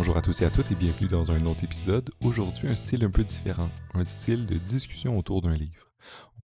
Bonjour à tous et à toutes et bienvenue dans un autre épisode. Aujourd'hui, un style un peu différent, un style de discussion autour d'un livre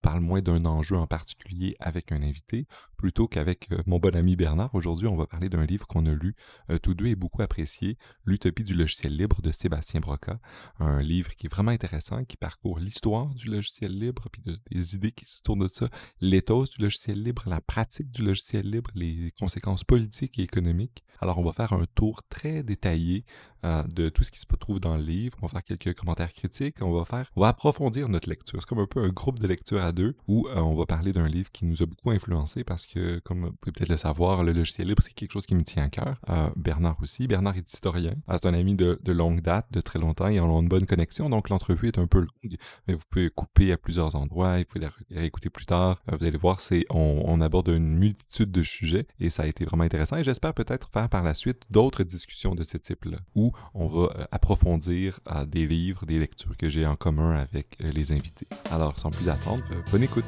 parle moins d'un enjeu en particulier avec un invité, plutôt qu'avec euh, mon bon ami Bernard. Aujourd'hui, on va parler d'un livre qu'on a lu euh, tous deux et beaucoup apprécié, L'Utopie du logiciel libre de Sébastien Broca. Un livre qui est vraiment intéressant, qui parcourt l'histoire du logiciel libre, puis des idées qui se tournent de ça, l'éthos du logiciel libre, la pratique du logiciel libre, les conséquences politiques et économiques. Alors, on va faire un tour très détaillé euh, de tout ce qui se trouve dans le livre. On va faire quelques commentaires critiques. On va faire, on va approfondir notre lecture. C'est comme un peu un groupe de lecture à deux où on va parler d'un livre qui nous a beaucoup influencé parce que, comme vous pouvez peut-être le savoir, le logiciel libre, c'est quelque chose qui me tient à cœur. Euh, Bernard aussi. Bernard est historien. c'est un ami de, longue date, de très longtemps. et on a une bonne connexion. Donc, l'entrevue est un peu longue, mais vous pouvez couper à plusieurs endroits. Vous pouvez la réécouter plus tard. vous allez voir, on, on aborde une multitude de sujets et ça a été vraiment intéressant. Et j'espère peut-être faire par la suite d'autres discussions de ce type-là où on va euh, approfondir euh, des livres, des lectures que j'ai en commun avec euh, les invités. Alors, sans plus attendre, bonne écoute.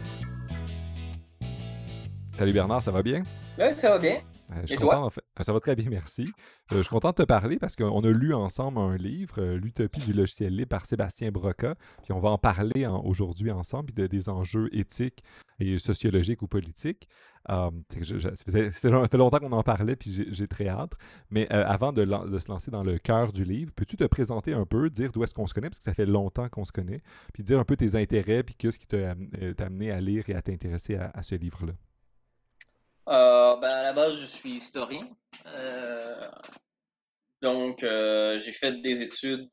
Salut Bernard, ça va bien? Oui, ça va bien. je suis content, en fait. Ça va très bien, merci. je suis content de te parler parce qu'on a lu ensemble un livre, L'Utopie du logiciel libre par Sébastien Broca, puis on va en parler aujourd'hui ensemble, puis de, des enjeux éthiques et sociologiques ou politiques. Euh, ça, fait, longtemps qu'on en parlait, puis j'ai très hâte. Mais euh, avant de, se lancer dans le cœur du livre, peux-tu te présenter un peu, dire d'où est-ce qu'on se connaît, parce que ça fait longtemps qu'on se connaît, puis dire un peu tes intérêts, puis qu'est-ce qui t'a euh, amené à lire et à t'intéresser à, ce livre-là? Ben, à la base, je suis historien. donc, j'ai fait des études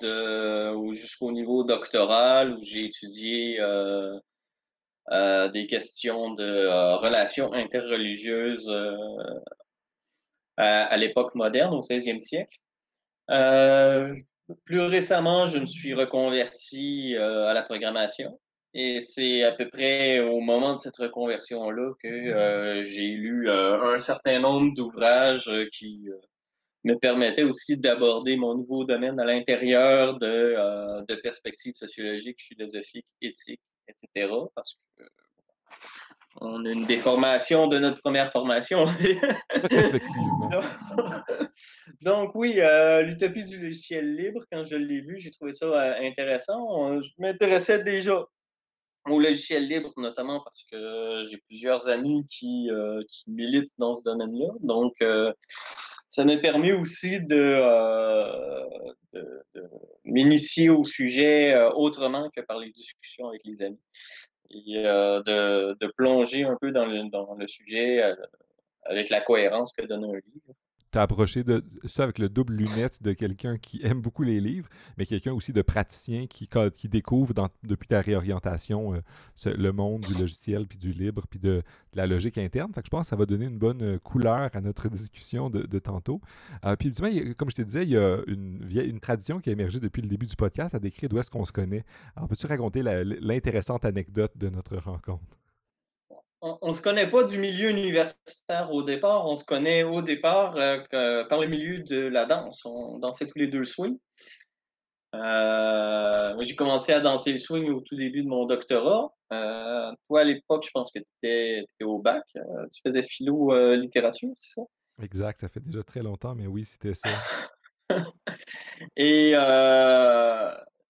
jusqu'au niveau doctoral où j'ai étudié euh, des questions de euh, relations interreligieuses euh, à, l'époque moderne, au 16e siècle. plus récemment, je me suis reconverti à la programmation. Et c'est à peu près au moment de cette reconversion-là que j'ai lu un certain nombre d'ouvrages qui me permettaient aussi d'aborder mon nouveau domaine à l'intérieur de, de perspectives sociologiques, philosophiques, éthiques etc. Parce que on a une déformation de notre première formation. Effectivement. Donc, oui, euh, l'utopie du logiciel libre, quand je l'ai vu, j'ai trouvé ça euh, intéressant. je m'intéressais déjà au logiciel libre, notamment parce que j'ai plusieurs amis qui, euh, qui, militent dans ce domaine-là. Donc, ça m'a permis aussi de, de, m'initier au sujet autrement que par les discussions avec les amis et de, de, plonger un peu dans le, dans le sujet avec la cohérence que donne un livre approché de ça avec le double lunette de quelqu'un qui aime beaucoup les livres, mais quelqu'un aussi de praticien qui, qui découvre depuis ta réorientation euh, le monde du logiciel, puis du libre, puis de, la logique interne. Je pense que ça va donner une bonne euh, couleur à notre discussion de, tantôt. Euh, puis comme je te disais, il y a une, une tradition qui a émergé depuis le début du podcast à décrire d'où est-ce qu'on se connaît. Alors, peux-tu raconter l'intéressante anecdote de notre rencontre? On ne se connaît pas du milieu universitaire au départ, on se connaît au départ euh, par le milieu de la danse. On dansait tous les deux le swing. Euh, j'ai commencé à danser le swing au tout début de mon doctorat. Euh, toi, à l'époque, je pense que tu étais, au bac. tu faisais philo-littérature, c'est ça? Exact, ça fait déjà très longtemps, mais oui, c'était ça. Et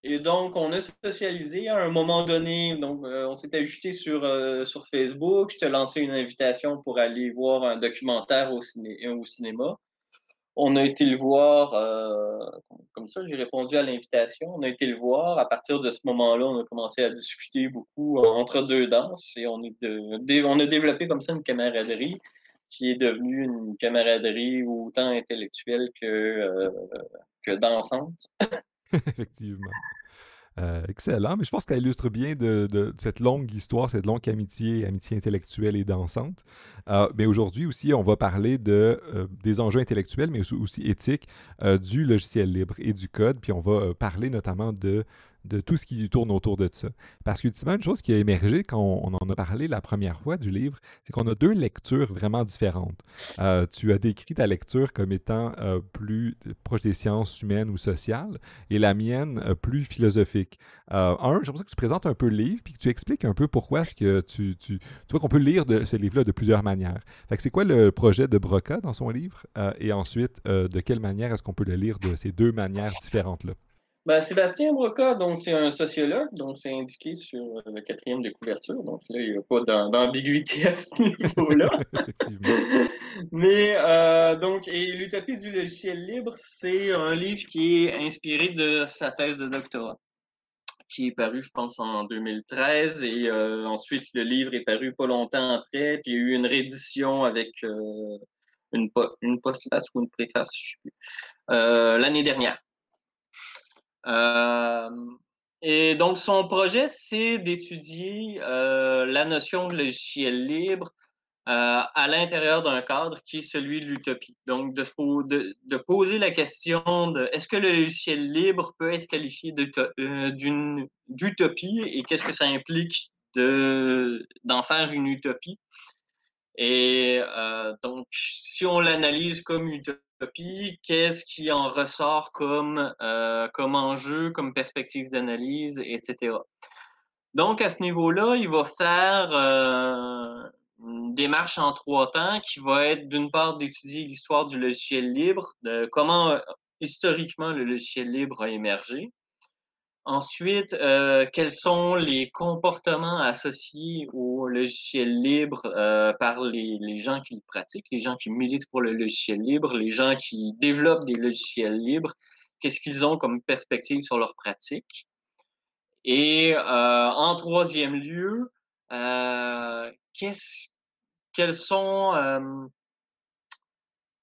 et donc, on a socialisé à un moment donné. Donc, euh, on s'est ajouté sur, euh, sur Facebook. Je t'ai lancé une invitation pour aller voir un documentaire au, au cinéma. On a été le voir, euh, comme ça, j'ai répondu à l'invitation. On a été le voir. À partir de ce moment-là, on a commencé à discuter beaucoup entre deux danses et on a développé comme ça une camaraderie qui est devenue une camaraderie autant intellectuelle que, que dansante. Effectivement. Euh, excellent, mais je pense qu'elle illustre bien cette longue histoire, cette longue amitié, amitié intellectuelle et dansante. Euh, mais aujourd'hui aussi, on va parler euh, des enjeux intellectuels, mais aussi, éthiques du logiciel libre et du code. Puis on va parler notamment de de tout ce qui tourne autour de ça. Parce qu'ultimement, une chose qui a émergé quand on, en a parlé la première fois du livre, c'est qu'on a deux lectures vraiment différentes. Euh, tu as décrit ta lecture comme étant euh, plus proche des sciences humaines ou sociales, et la mienne euh, plus philosophique. un, j'aimerais que tu présentes un peu le livre, puis que tu expliques un peu pourquoi est-ce que tu, tu, vois qu'on peut lire ce livre-là de plusieurs manières. C'est quoi le projet de Broca dans son livre, et ensuite, de quelle manière est-ce qu'on peut le lire de ces deux manières différentes-là? Ben, Sébastien Broca, donc c'est un sociologue, donc c'est indiqué sur le quatrième de couverture, donc là, il n'y a pas d'ambiguïté à ce niveau-là. Mais euh, donc, et l'utopie du logiciel libre, c'est un livre qui est inspiré de sa thèse de doctorat, qui est paru, je pense, en 2013, et euh, ensuite le livre est paru pas longtemps après, puis il y a eu une réédition avec euh, une, une postface ou une préface, je sais plus, l'année dernière. Et donc, son projet, c'est d'étudier la notion de logiciel libre à l'intérieur d'un cadre qui est celui de l'utopie. Donc, de, de, poser la question de est-ce que le logiciel libre peut être qualifié d'utopie et qu'est-ce que ça implique d'en faire une utopie? Et donc, si on l'analyse comme utopie, qu'est-ce qui en ressort comme, euh, comme enjeu, comme perspective d'analyse, etc. Donc, à ce niveau-là, il va faire euh, une démarche en trois temps qui va être d'une part d'étudier l'histoire du logiciel libre, de comment euh, historiquement le logiciel libre a émergé, Ensuite, euh, quels sont les comportements associés au logiciel libre euh, par les, gens qui le pratiquent, les gens qui militent pour le logiciel libre, les gens qui développent des logiciels libres, qu'est-ce qu'ils ont comme perspective sur leur pratique? Et euh, en troisième lieu, qu'est-ce, quels sont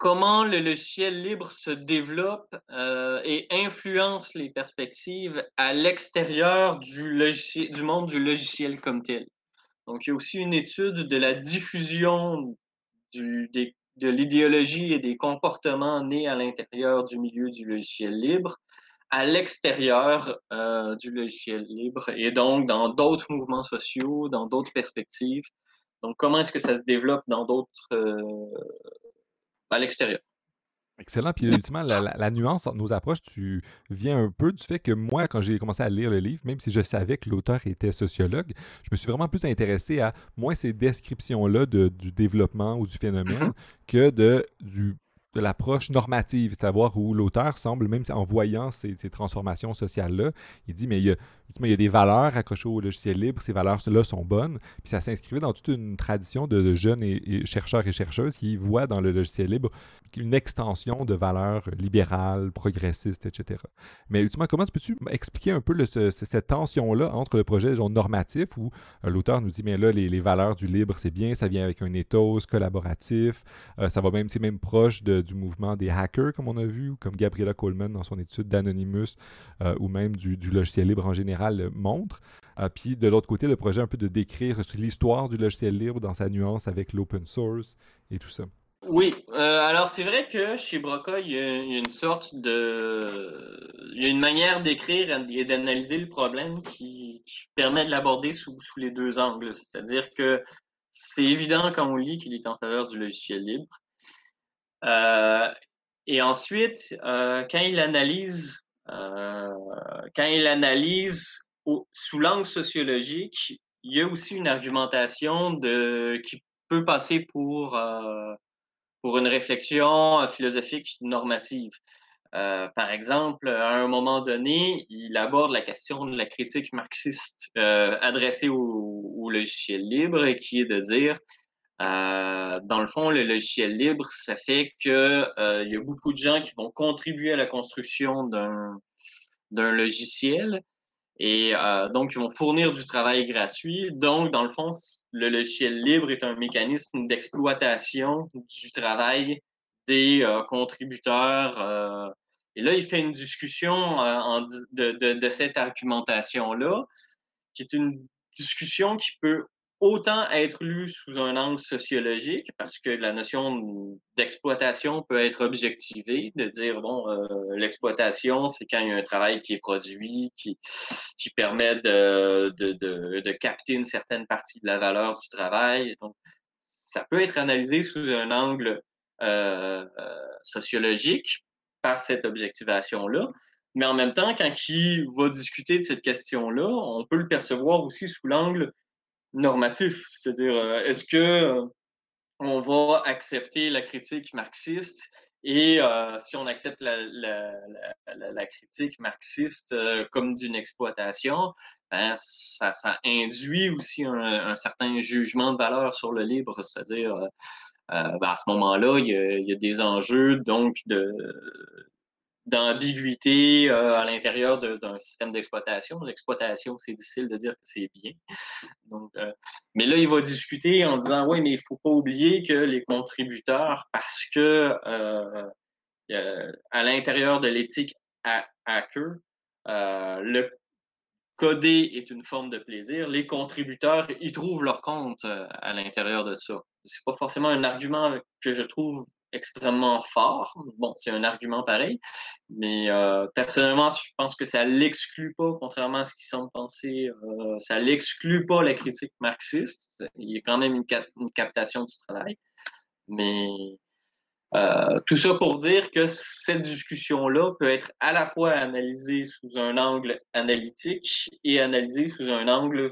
comment le logiciel libre se développe euh, et influence les perspectives à l'extérieur du, monde du logiciel comme tel. Donc, il y a aussi une étude de la diffusion de l'idéologie et des comportements nés à l'intérieur du milieu du logiciel libre à l'extérieur euh, du logiciel libre et donc dans d'autres mouvements sociaux, dans d'autres perspectives. Donc, comment est-ce que ça se développe dans d'autres euh, à l'extérieur. Excellent. Puis ultimement, la, nuance entre nos approches, tu viens un peu du fait que moi, quand j'ai commencé à lire le livre, même si je savais que l'auteur était sociologue, je me suis vraiment plus intéressé à moins ces descriptions-là du développement ou du phénomène mm-hmm. que de, du de l'approche normative, c'est-à-dire où l'auteur semble, même en voyant ces, transformations sociales-là, il dit, mais il y, a, des valeurs accrochées au logiciel libre, ces valeurs-là sont bonnes, puis ça s'inscrivait dans toute une tradition de, jeunes et, chercheurs et chercheuses qui voient dans le logiciel libre une extension de valeurs libérales, progressistes, etc. Mais ultimement, comment peux-tu expliquer un peu cette tension-là entre le projet normatif où euh, l'auteur nous dit, mais là, les, valeurs du libre, c'est bien, ça vient avec un ethos collaboratif, euh, ça va même, c'est même proche de du mouvement des hackers, comme on a vu, comme Gabriella Coleman dans son étude d'Anonymous, euh, ou même du, logiciel libre en général montre. Euh, puis de l'autre côté, le projet un peu de décrire l'histoire du logiciel libre dans sa nuance avec l'open source et tout ça. Oui, euh, alors c'est vrai que chez Broca, il y, a, une sorte de... Il y a une manière d'écrire et d'analyser le problème qui, permet de l'aborder sous, les deux angles. C'est-à-dire que c'est évident quand on lit qu'il est en faveur du logiciel libre. Euh, et ensuite, euh, quand il analyse, euh, quand il analyse sous l'angle sociologique, il y a aussi une argumentation qui peut passer pour, pour une réflexion philosophique normative. par exemple, à un moment donné, il aborde la question de la critique marxiste adressée au, au, logiciel libre, qui est de dire euh, dans le fond, le logiciel libre, ça fait qu'il euh, y a beaucoup de gens qui vont contribuer à la construction d'un logiciel et euh, donc ils vont fournir du travail gratuit. Donc, dans le fond, le logiciel libre est un mécanisme d'exploitation du travail des contributeurs. et là, il fait une discussion de, de cette argumentation-là, qui est une discussion qui peut autant être lu sous un angle sociologique, parce que la notion d'exploitation peut être objectivée, de dire, bon, euh, l'exploitation, c'est quand il y a un travail qui est produit, qui, qui permet de, de, de, de, capter une certaine partie de la valeur du travail. Donc, ça peut être analysé sous un angle euh, euh sociologique par cette objectivation-là. Mais en même temps, quand il va discuter de cette question-là, on peut le percevoir aussi sous l'angle normatif. C'est-à-dire, euh, est-ce que euh, on va accepter la critique marxiste et euh, si on accepte la, critique marxiste comme d'une exploitation, ben, ça, induit aussi un, certain jugement de valeur sur le libre, c'est-à-dire ben, à ce moment-là, il, y a des enjeux donc de, d'ambiguïté euh, à l'intérieur d'un système d'exploitation. L'exploitation, c'est difficile de dire que c'est bien. Donc, euh, mais là, il va discuter en disant, oui, mais il faut pas oublier que les contributeurs, parce que euh, à l'intérieur de l'éthique hacker, le coder est une forme de plaisir. Les contributeurs, ils trouvent leur compte à l'intérieur de ça. C'est pas forcément un argument que je trouve extrêmement fort. Bon, c'est un argument pareil, mais euh, personnellement, je pense que ça l'exclut pas, contrairement à ce qui semble penser, euh, ça l'exclut pas la critique marxiste. Il y a quand même une, captation du travail, mais euh, tout ça pour dire que cette discussion-là peut être à la fois analysée sous un angle analytique et analysée sous un angle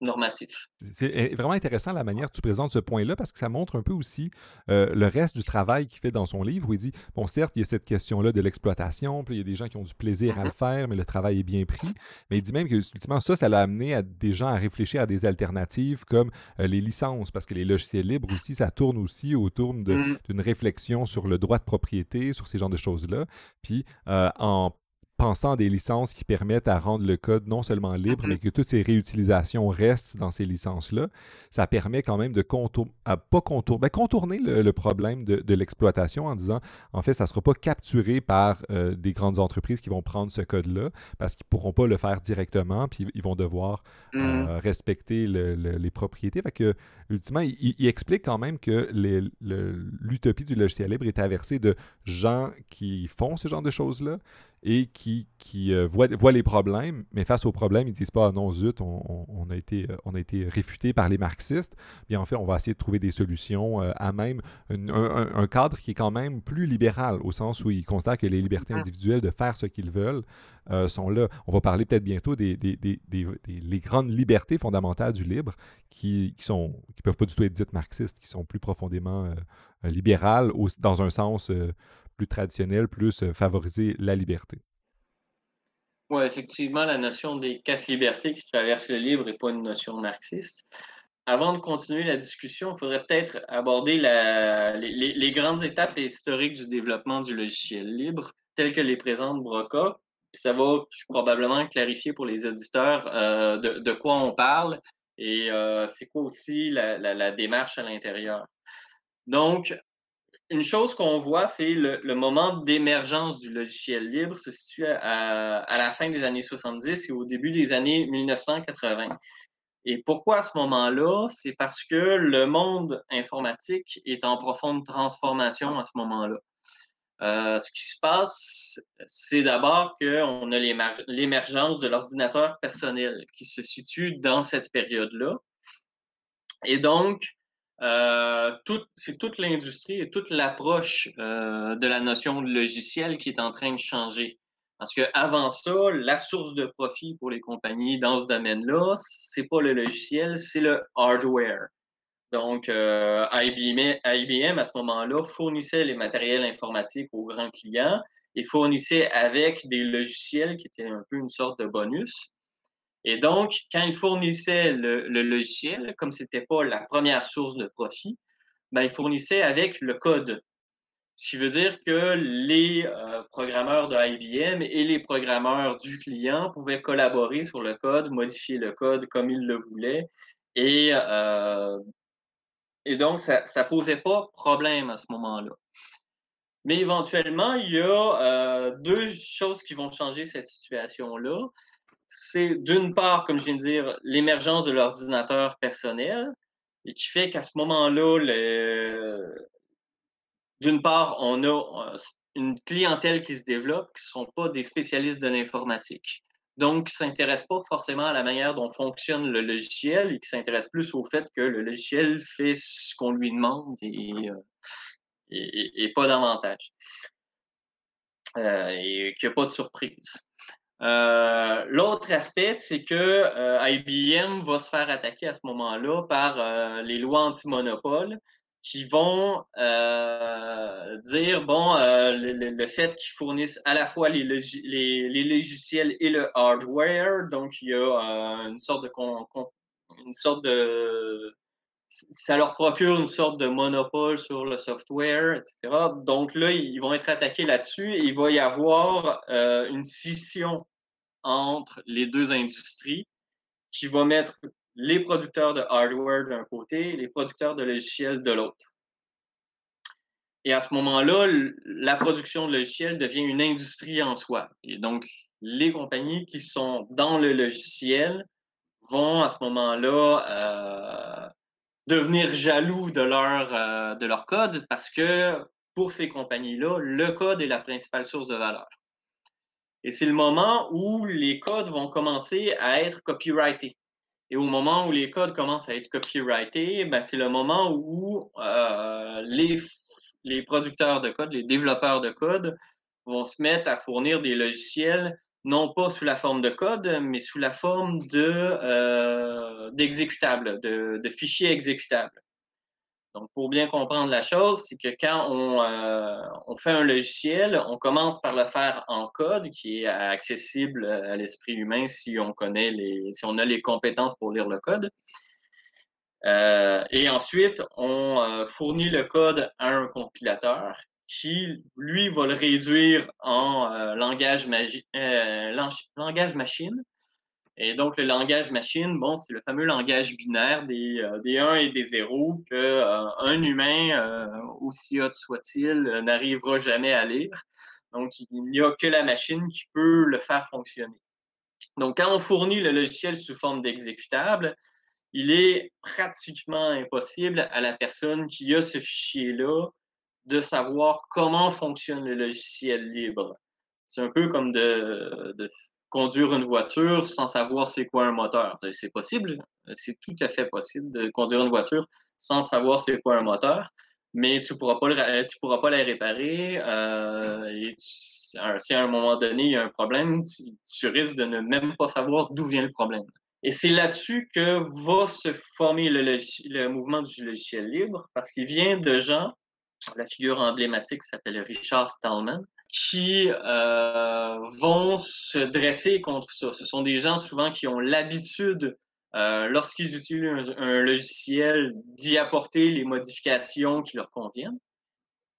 normatif. C'est eh, vraiment intéressant la manière que tu présentes ce point-là parce que ça montre un peu aussi euh, le reste du travail qu'il fait dans son livre où il dit, bon certes, il y a cette question-là de l'exploitation, puis il y a des gens qui ont du plaisir à le mm-hmm. faire, mais le travail est bien pris. Mais il dit même que ultimement ça, ça l'a amené à des gens à réfléchir à des alternatives comme euh, les licences, parce que les logiciels libres aussi, ça tourne aussi autour mm. d'une réflexion sur le droit de propriété, sur ces genres de choses-là. Puis euh, en pensant à des licences qui permettent à rendre le code non seulement libre, mm-hmm. mais que toutes ces réutilisations restent dans ces licences-là, ça permet quand même de pas contour ben, contourner le, problème de, l'exploitation en disant, en fait, ça ne sera pas capturé par euh, des grandes entreprises qui vont prendre ce code-là parce qu'ils ne pourront pas le faire directement, puis ils vont devoir euh, mm. respecter les propriétés. Fait que, ultimement, il, il, explique quand même que l'utopie du logiciel libre est inversée de gens qui font ce genre de choses-là, et qui, qui euh, voient, les problèmes, mais face aux problèmes, ils ne disent pas ah non, zut, on, a été, euh, on a été réfuté par les marxistes. Bien, en fait, on va essayer de trouver des solutions euh, à même un, cadre qui est quand même plus libéral, au sens où ils considèrent que les libertés individuelles de faire ce qu'ils veulent sont là. On va parler peut-être bientôt des, des, des, les grandes libertés fondamentales du libre qui ne qui peuvent pas du tout être dites marxistes, qui sont plus profondément libérales dans un sens plus traditionnel, plus euh, favoriser la liberté. Oui, effectivement, la notion des quatre libertés qui traversent le libre n'est pas une notion marxiste. Avant de continuer la discussion, il faudrait peut-être aborder les, grandes étapes historiques du développement du logiciel libre, telles que les présente Broca. Ça va probablement clarifier pour les auditeurs euh, de, quoi on parle et euh, c'est quoi aussi la, la démarche à l'intérieur. Donc, une chose qu'on voit, c'est le, moment d'émergence du logiciel libre se situe à, la fin des années 70 et au début des années 1980. Et pourquoi à ce moment-là? C'est parce que le monde informatique est en profonde transformation à ce moment-là. Euh, ce qui se passe, c'est d'abord qu'on a l'émergence de l'ordinateur personnel qui se situe dans cette période-là. Et donc, euh, c'est toute l'industrie et toute l'approche euh, de la notion de logiciel qui est en train de changer. Parce que avant ça, la source de profit pour les compagnies dans ce domaine-là, c'est pas le logiciel, c'est le hardware. Donc, euh, IBM, IBM, à ce moment-là, fournissait les matériels informatiques aux grands clients et fournissait avec des logiciels qui étaient un peu une sorte de bonus. Et donc, quand ils fournissaient le, logiciel, comme ce n'était pas la première source de profit, ben, ils fournissaient avec le code. Ce qui veut dire que les euh, programmeurs de IBM et les programmeurs du client pouvaient collaborer sur le code, modifier le code comme ils le voulaient. Et, euh, et donc, ça ne posait pas problème à ce moment-là. Mais éventuellement, il y a euh, deux choses qui vont changer cette situation-là. C'est d'une part, comme je viens de dire, l'émergence de l'ordinateur personnel, et qui fait qu'à ce moment-là, d'une part, on a une clientèle qui se développe qui ne sont pas des spécialistes de l'informatique. Donc, qui ne s'intéressent pas forcément à la manière dont fonctionne le logiciel et qui s'intéressent plus au fait que le logiciel fait ce qu'on lui demande et, euh, pas davantage. Euh, et qu'il n'y a pas de surprise. Euh, l'autre aspect, c'est que IBM va se faire attaquer à ce moment-là par les lois anti-monopole qui vont euh, dire, bon, euh, le, fait qu'ils fournissent à la fois les, logiciels et le hardware, donc il y a euh, une sorte de... une sorte de ça leur procure une sorte de monopole sur le software, etc. Donc là, ils vont être attaqués là-dessus et il va y avoir une scission entre les deux industries qui va mettre les producteurs de hardware d'un côté, les producteurs de logiciels de l'autre. Et à ce moment-là, la production de logiciels devient une industrie en soi. Et donc, les compagnies qui sont dans le logiciel vont à ce moment-là euh, devenir jaloux de leur, euh, de leur code parce que pour ces compagnies-là, le code est la principale source de valeur. Et c'est le moment où les codes vont commencer à être copyrightés. Et au moment où les codes commencent à être copyrightés, ben c'est le moment où euh, les, les producteurs de code, les développeurs de code vont se mettre à fournir des logiciels non pas sous la forme de code, mais sous la forme de euh, d'exécutables, de, fichiers exécutables. Donc, pour bien comprendre la chose, c'est que quand on, euh, on, fait un logiciel, on commence par le faire en code, qui est accessible à l'esprit humain si on connaît les, si on a les compétences pour lire le code. Euh, et ensuite, on fournit le code à un compilateur qui, lui, va le réduire en langage, langage machine et donc, le langage machine, bon, c'est le fameux langage binaire des, euh, des 1 et des 0 que euh, un humain, euh, aussi hot soit-il, n'arrivera jamais à lire. Donc, il n'y a que la machine qui peut le faire fonctionner. Donc, quand on fournit le logiciel sous forme d'exécutable, il est pratiquement impossible à la personne qui a ce fichier-là de savoir comment fonctionne le logiciel libre. C'est un peu comme de, conduire une voiture sans savoir c'est quoi un moteur. C'est possible, c'est tout à fait possible de conduire une voiture sans savoir c'est quoi un moteur, mais tu ne pourras, pas pourras pas la réparer. Euh, si à un moment donné il y a un problème, tu, risques de ne même pas savoir d'où vient le problème. Et c'est là-dessus que va se former le, le mouvement du logiciel libre, parce qu'il vient de gens, la figure emblématique s'appelle Richard Stallman, qui euh, vont se dresser contre ça. Ce sont des gens souvent qui ont l'habitude, euh, lorsqu'ils utilisent un, logiciel, d'y apporter les modifications qui leur conviennent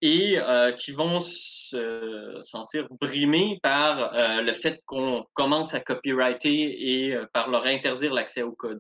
et euh, qui vont se sentir brimés par le fait qu'on commence à copyrighter et par leur interdire l'accès au code.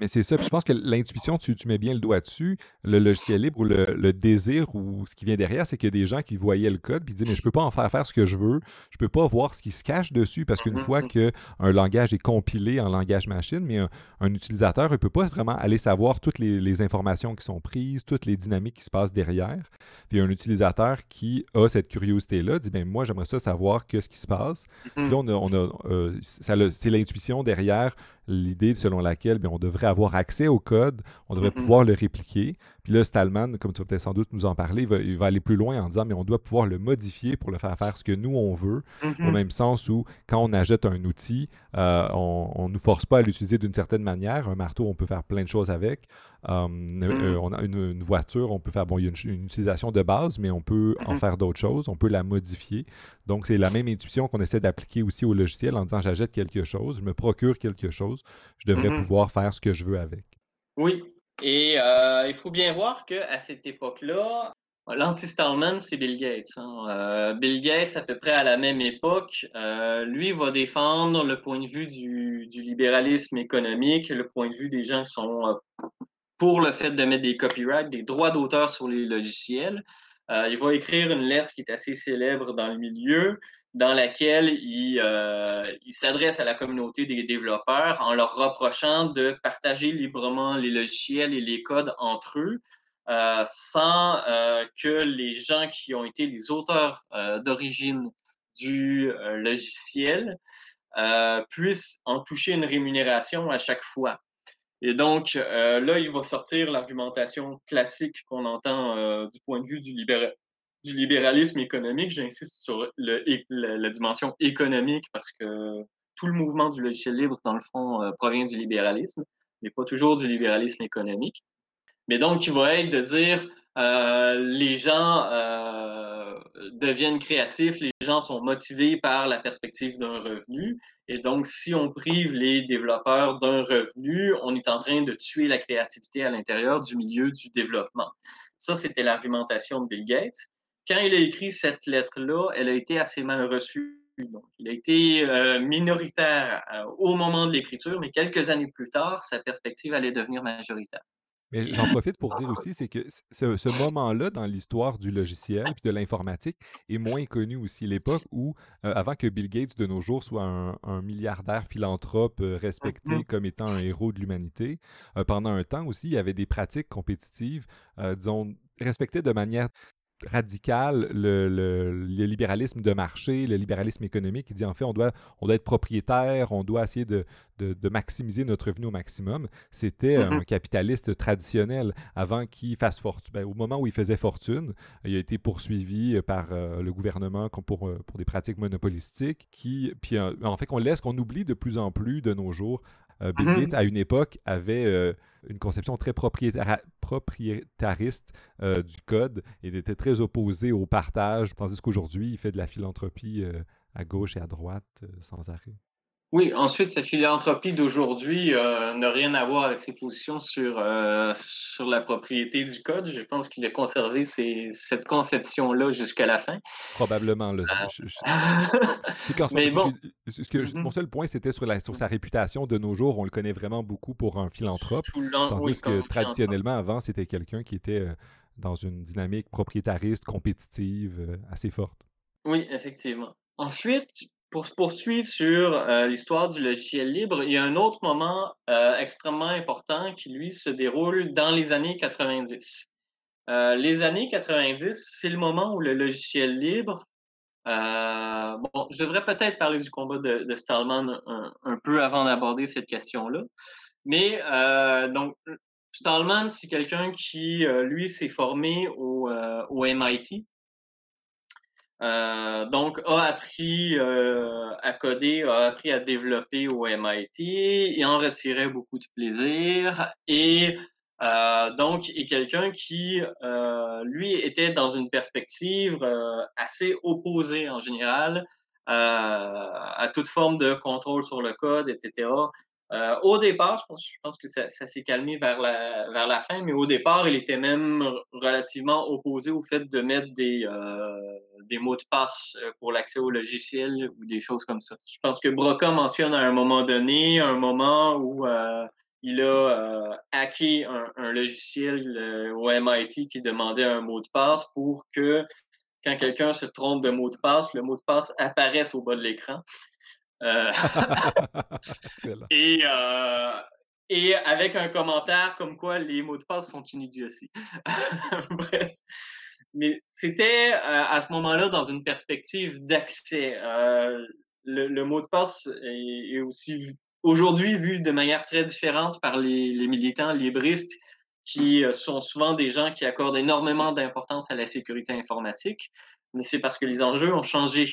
Mais c'est ça. Puis je pense que l'intuition, tu, mets bien le doigt dessus. Le logiciel libre ou le, désir ou ce qui vient derrière, c'est qu'il y a des gens qui voyaient le code puis disent Mais je peux pas en faire faire ce que je veux. Je peux pas voir ce qui se cache dessus parce qu'une fois qu'un langage est compilé en langage machine, mais un, utilisateur ne peut pas vraiment aller savoir toutes les, informations qui sont prises, toutes les dynamiques qui se passent derrière. Puis un utilisateur qui a cette curiosité-là dit ben moi, j'aimerais ça savoir qu'est-ce qui se passe. Puis là, on a, on a euh, c'est l'intuition derrière l'idée selon laquelle bien, on devrait avoir accès au code, on devrait mm-hmm. pouvoir le répliquer. Puis là, Stallman, comme tu vas peut-être sans doute nous en parler, il va, aller plus loin en disant, mais on doit pouvoir le modifier pour le faire faire ce que nous, on veut, au mm-hmm. même sens où quand on achète un outil, euh, on ne nous force pas à l'utiliser d'une certaine manière. Un marteau, on peut faire plein de choses avec. Euh, euh, mm. on a une, voiture, on peut faire, bon, il y a une, utilisation de base, mais on peut en mm-hmm. faire d'autres choses, on peut la modifier. Donc, c'est la même intuition qu'on essaie d'appliquer aussi au logiciel en disant, j'achète quelque chose, je me procure quelque chose, je devrais mm-hmm. pouvoir faire ce que je veux avec. Oui, et euh, il faut bien voir qu'à cette époque-là, l'anti-Stallman, c'est Bill Gates. Hein. Euh, Bill Gates, à peu près à la même époque, euh, lui va défendre le point de vue du, libéralisme économique, le point de vue des gens qui sont pour le fait de mettre des copyrights, des droits d'auteur sur les logiciels. euh, il va écrire une lettre qui est assez célèbre dans le milieu, dans laquelle il, euh, il s'adresse à la communauté des développeurs en leur reprochant de partager librement les logiciels et les codes entre eux, euh, sans que les gens qui ont été les auteurs d'origine du logiciel puissent en toucher une rémunération à chaque fois. Et donc, euh, là, il va sortir l'argumentation classique qu'on entend euh, du point de vue du, libéra du libéralisme économique. J'insiste sur la, dimension économique parce que tout le mouvement du logiciel libre, dans le fond, euh, provient du libéralisme, mais pas toujours du libéralisme économique. Mais donc, qui va être de dire les gens deviennent créatifs, sont motivés par la perspective d'un revenu. Et donc, si on prive les développeurs d'un revenu, on est en train de tuer la créativité à l'intérieur du milieu du développement. Ça, c'était l'argumentation de Bill Gates. Quand il a écrit cette lettre-là, elle a été assez mal reçue. Il a été euh, minoritaire euh, au moment de l'écriture, mais quelques années plus tard, sa perspective allait devenir majoritaire. Mais j'en profite pour dire aussi, c'est que ce, ce moment-là dans l'histoire du logiciel et de l'informatique est moins connu aussi. L'époque où, euh, avant que Bill Gates de nos jours soit un, un milliardaire philanthrope euh, respecté mm -hmm. comme étant un héros de l'humanité, euh, pendant un temps aussi, il y avait des pratiques compétitives, disons, respectées de manière radical le, le, le, libéralisme de marché, le libéralisme économique, qui dit en fait on doit, on doit être propriétaire, on doit essayer de, de, de maximiser notre revenu au maximum. C'était mm -hmm. un capitaliste traditionnel avant qu'il fasse fortune. Ben, au moment où il faisait fortune, il a été poursuivi par euh, le gouvernement pour, euh, pour des pratiques monopolistiques qui, puis euh, en fait qu'on laisse, qu'on oublie de plus en plus de nos jours Bill Gates, à une époque, avait euh, une conception très propriétariste euh, du code et était très opposé au partage, tandis qu'aujourd'hui, il fait de la philanthropie à gauche et à droite sans arrêt. Oui, ensuite, sa philanthropie d'aujourd'hui euh, n'a rien à voir avec ses positions sur, euh, sur la propriété du code. Je pense qu'il a conservé cette conception-là jusqu'à la fin. Probablement. Là, je, je... moment, bon. que, mm -hmm. mon seul point, c'était sur, sur sa réputation. De nos jours, on le connaît vraiment beaucoup pour un philanthrope. Tandis oui, que traditionnellement, avant, c'était quelqu'un qui était euh, dans une dynamique propriétariste, compétitive, assez forte. Oui, effectivement. Ensuite, pour poursuivre sur euh, l'histoire du logiciel libre, il y a un autre moment euh, extrêmement important qui, lui, se déroule dans les années 90. Euh, les années 90, c'est le moment où le logiciel libre, bon, je devrais peut-être parler du combat de, Stallman un, peu avant d'aborder cette question-là, mais donc, Stallman, c'est quelqu'un qui, lui, s'est formé au MIT, euh, donc, a appris euh, à coder, a appris à développer au MIT et en retirait beaucoup de plaisir. Et euh, donc, est quelqu'un qui, euh, lui, était dans une perspective assez opposée en général à toute forme de contrôle sur le code, etc. Euh, au départ, je pense, que ça, s'est calmé vers la, vers la fin, mais au départ, il était même relativement opposé au fait de mettre des, euh, des mots de passe euh, pour l'accès au logiciel ou des choses comme ça. Je pense que Broca mentionne à un moment donné un moment où euh, il a euh, hacké un, un logiciel au MIT qui demandait un mot de passe pour que quand quelqu'un se trompe de mot de passe, le mot de passe apparaisse au bas de l'écran. Euh, et, euh, et avec un commentaire comme quoi les mots de passe sont une idiotie. Bref. Mais c'était euh, à ce moment-là dans une perspective d'accès. Le, mot de passe est, aussi aujourd'hui vu de manière très différente par les militants libristes qui sont souvent des gens qui accordent énormément d'importance à la sécurité informatique, mais c'est parce que les enjeux ont changé.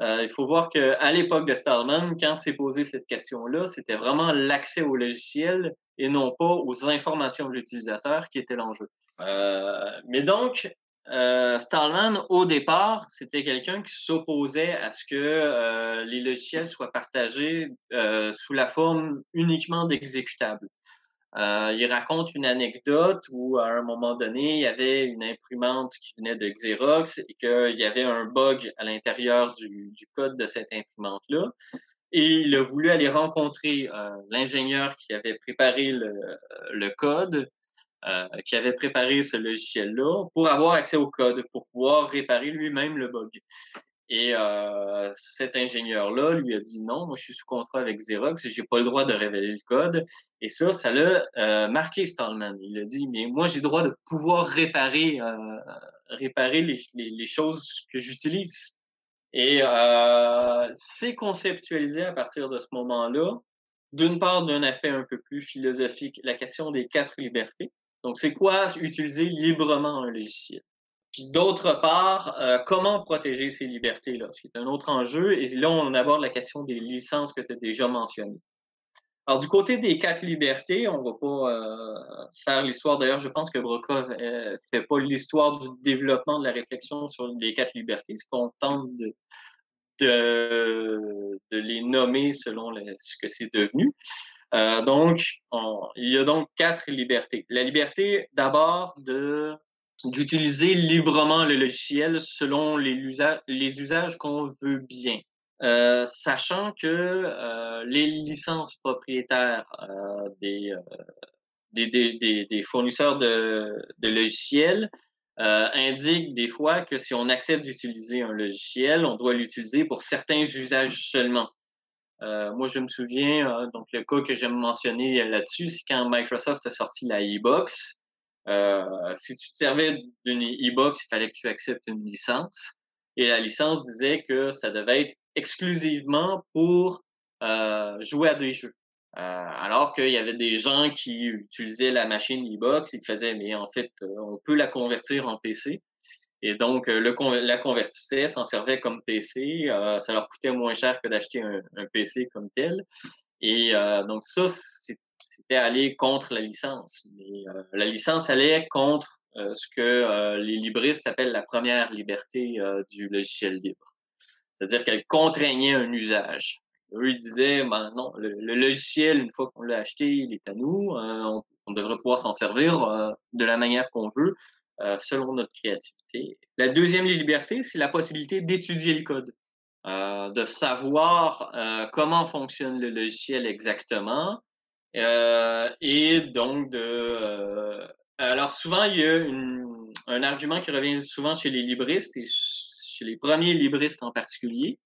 Euh, il faut voir qu'à l'époque de Stallman, quand s'est posé cette question-là, c'était vraiment l'accès au logiciel et non pas aux informations de l'utilisateur qui était l'enjeu. Euh, mais donc, euh, Stallman, au départ, c'était quelqu'un qui s'opposait à ce que euh, les logiciels soient partagés sous la forme uniquement d'exécutables. Euh, il raconte une anecdote où, à un moment donné, il y avait une imprimante qui venait de Xerox et qu'il y avait un bug à l'intérieur du, du, code de cette imprimante-là. Et il a voulu aller rencontrer euh, l'ingénieur qui avait préparé le, le, code qui avait préparé ce logiciel-là pour avoir accès au code, pour pouvoir réparer lui-même le bug. Et euh, cet ingénieur-là lui a dit non, moi je suis sous contrat avec Xerox, j'ai pas le droit de révéler le code. Et ça, ça l'a euh, marqué Stallman. Il a dit mais moi j'ai le droit de pouvoir réparer euh, réparer les, les, les, choses que j'utilise. Et euh, c'est conceptualisé à partir de ce moment-là, d'une part d'un aspect un peu plus philosophique, la question des quatre libertés. Donc c'est quoi utiliser librement un logiciel? Puis d'autre part, euh, comment protéger ces libertés-là, ce qui est un autre enjeu. Et là, on aborde la question des licences que tu as déjà mentionnées. Alors, du côté des quatre libertés, on va pas euh, faire l'histoire. D'ailleurs, je pense que Broca ne fait pas l'histoire du développement de la réflexion sur les quatre libertés. C'est qu'on tente de, de, les nommer selon ce que c'est devenu. Euh, donc, il y a donc quatre libertés. La liberté, d'abord, de d'utiliser librement le logiciel selon les, usages, qu'on veut bien. Euh, sachant que euh, les licences propriétaires euh, des, des, fournisseurs de, de logiciels indiquent des fois que si on accepte d'utiliser un logiciel, on doit l'utiliser pour certains usages seulement. moi, je me souviens, donc le cas que j'aime mentionner là-dessus, c'est quand Microsoft a sorti la e-box. Euh, si tu te servais d'une e-box, il fallait que tu acceptes une licence. Et la licence disait que ça devait être exclusivement pour euh, jouer à des jeux. Euh, alors qu'il y avait des gens qui utilisaient la machine e-box, ils faisaient, mais en fait, on peut la convertir en PC. Et donc, le, la convertissait, s'en servait comme PC. ça leur coûtait moins cher que d'acheter un, un, PC comme tel. Et donc, ça, c'est c'était aller contre la licence. Mais, euh, la licence allait contre euh, ce que euh, les libristes appellent la première liberté du logiciel libre. C'est-à-dire qu'elle contraignait un usage. Eux, ils disaient, ben le, logiciel, une fois qu'on l'a acheté, il est à nous. On, devrait pouvoir s'en servir de la manière qu'on veut, selon notre créativité. La deuxième liberté, c'est la possibilité d'étudier le code. De savoir comment fonctionne le logiciel exactement, et donc de euh, alors souvent il y a un argument qui revient souvent chez les libristes et chez les premiers libristes en particulier,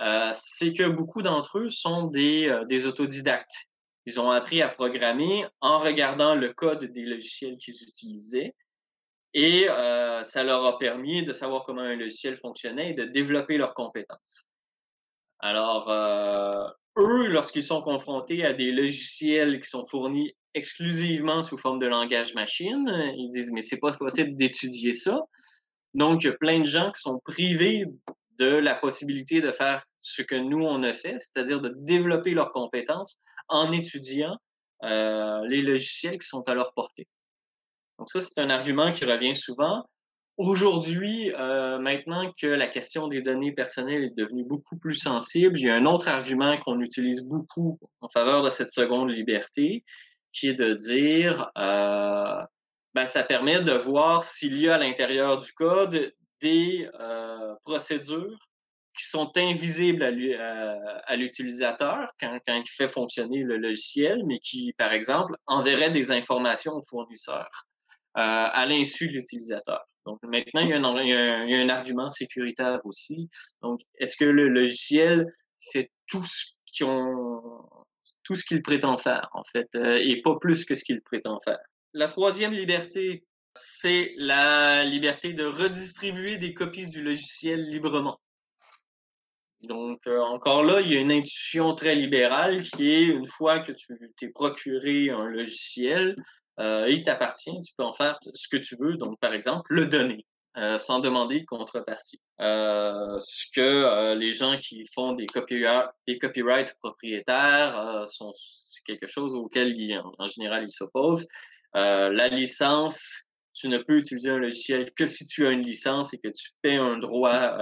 euh, c'est que beaucoup d'entre eux sont des, euh, autodidactes. Ils ont appris à programmer en regardant le code des logiciels qu'ils utilisaient et euh, ça leur a permis de savoir comment un logiciel fonctionnait et de développer leurs compétences. Alors, euh, eux, lorsqu'ils sont confrontés à des logiciels qui sont fournis exclusivement sous forme de langage machine, ils disent mais c'est pas possible d'étudier ça. Donc, il y a plein de gens qui sont privés de la possibilité de faire ce que nous on a fait, c'est-à-dire de développer leurs compétences en étudiant euh, les logiciels qui sont à leur portée. Donc ça, c'est un argument qui revient souvent. Aujourd'hui, euh, maintenant que la question des données personnelles est devenue beaucoup plus sensible, il y a un autre argument qu'on utilise beaucoup en faveur de cette seconde liberté, qui est de dire, euh, ben, ça permet de voir s'il y a à l'intérieur du code des euh, procédures qui sont invisibles à l'utilisateur quand, quand, il fait fonctionner le logiciel, mais qui, par exemple, enverraient des informations au fournisseur à l'insu de l'utilisateur. Donc maintenant, il y, a un, argument sécuritaire aussi. Donc, est-ce que le logiciel fait tout ce qu'il tout ce qu'il prétend faire, en fait, euh, et pas plus que ce qu'il prétend faire? La troisième liberté, c'est la liberté de redistribuer des copies du logiciel librement. Donc, euh, encore là, il y a une intuition très libérale qui est, une fois que tu t'es procuré un logiciel, euh, il t'appartient, tu peux en faire ce que tu veux, donc par exemple le donner. Euh, sans demander de contrepartie. Euh, ce que les gens qui font des, copyright, des copyrights propriétaires sont c'est quelque chose auquel en, en, général ils s'opposent. la licence, tu ne peux utiliser un logiciel que si tu as une licence et que tu paies un droit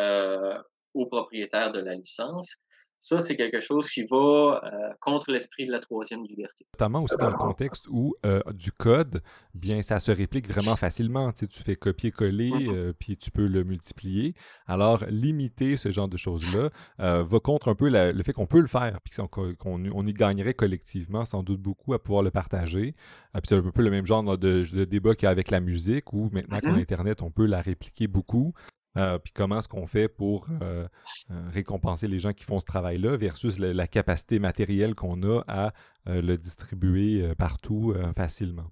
au propriétaire de la licence. Ça, c'est quelque chose qui va euh, contre l'esprit de la troisième liberté. Notamment aussi dans le contexte où euh, du code, bien, ça se réplique vraiment facilement. Tu, sais, tu fais copier-coller, mm-hmm. euh, puis tu peux le multiplier. Alors, limiter ce genre de choses-là va contre un peu le fait qu'on peut le faire, puis qu'on on y gagnerait collectivement, sans doute beaucoup, à pouvoir le partager. puis c'est un peu le même genre de, débat qu'il y a avec la musique, où maintenant qu'on a mm-hmm. Internet, on peut la répliquer beaucoup. Euh, puis comment est-ce qu'on fait pour euh, euh, récompenser les gens qui font ce travail-là versus la, capacité matérielle qu'on a à le distribuer partout facilement?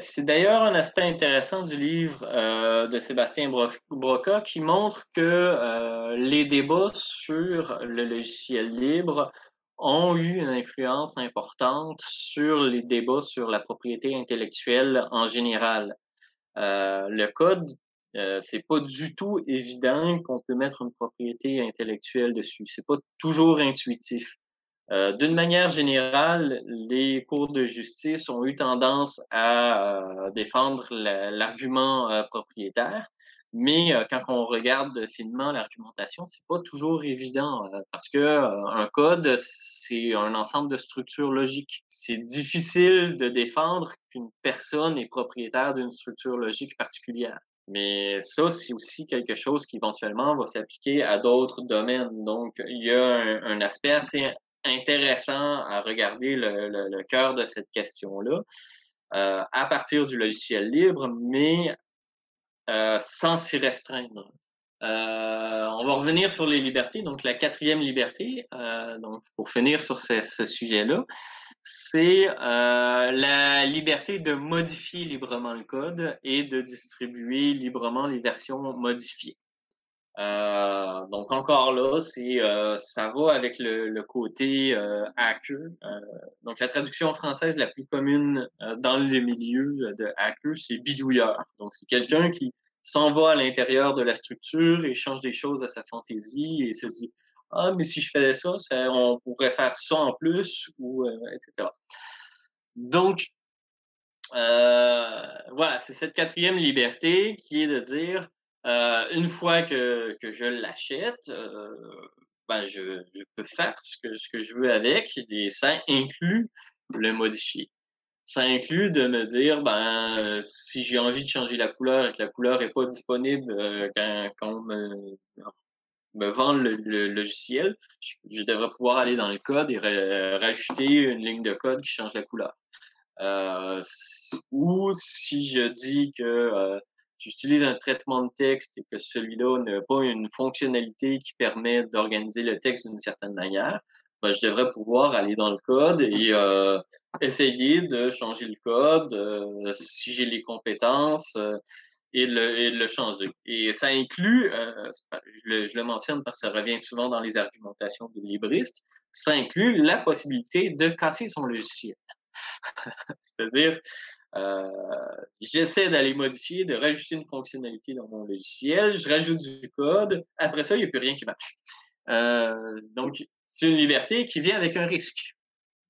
C'est d'ailleurs un aspect intéressant du livre de Sébastien Broca qui montre que les débats sur le logiciel libre ont eu une influence importante sur les débats sur la propriété intellectuelle en général. le code euh, c'est pas du tout évident qu'on peut mettre une propriété intellectuelle dessus. C'est pas toujours intuitif. Euh, D'une manière générale, les cours de justice ont eu tendance à euh, défendre l'argument propriétaire, mais quand on regarde finement l'argumentation, c'est pas toujours évident parce que un code, c'est un ensemble de structures logiques. C'est difficile de défendre qu'une personne est propriétaire d'une structure logique particulière. Mais ça, c'est aussi quelque chose qui éventuellement va s'appliquer à d'autres domaines. Donc, il y a un, aspect assez intéressant à regarder le, cœur de cette question-là euh, à partir du logiciel libre, mais euh, sans s'y restreindre. Euh, on va revenir sur les libertés. Donc, la quatrième liberté, donc pour finir sur ce sujet-là, c'est euh, la liberté de modifier librement le code et de distribuer librement les versions modifiées. Euh, donc encore là, c'est euh, ça va avec le, côté hacker. donc la traduction française la plus commune dans le milieu de hacker, c'est bidouilleur. Donc c'est quelqu'un qui s'en va à l'intérieur de la structure et change des choses à sa fantaisie et se dit ah, mais si je faisais ça, on pourrait faire ça en plus, ou euh, etc. Donc, euh, voilà, c'est cette quatrième liberté qui est de dire, euh, une fois que, que je l'achète, ben je, je, peux faire ce que, ce que je veux avec, et ça inclut le modifier. Ça inclut de me dire, ben, si j'ai envie de changer la couleur et que la couleur n'est pas disponible quand, quand on me me vendre le, logiciel, je, devrais pouvoir aller dans le code et rajouter une ligne de code qui change la couleur. Euh, ou si je dis que euh, j'utilise un traitement de texte et que celui-là n'a pas une fonctionnalité qui permet d'organiser le texte d'une certaine manière, ben, je devrais pouvoir aller dans le code et euh, essayer de changer le code si j'ai les compétences et le, le changer. Et ça inclut, euh, je, le, je, le, mentionne parce que ça revient souvent dans les argumentations des libristes, ça inclut la possibilité de casser son logiciel. C'est-à-dire, euh, j'essaie d'aller modifier, de rajouter une fonctionnalité dans mon logiciel, je rajoute du code, après ça, il n'y a plus rien qui marche. Euh, donc, c'est une liberté qui vient avec un risque.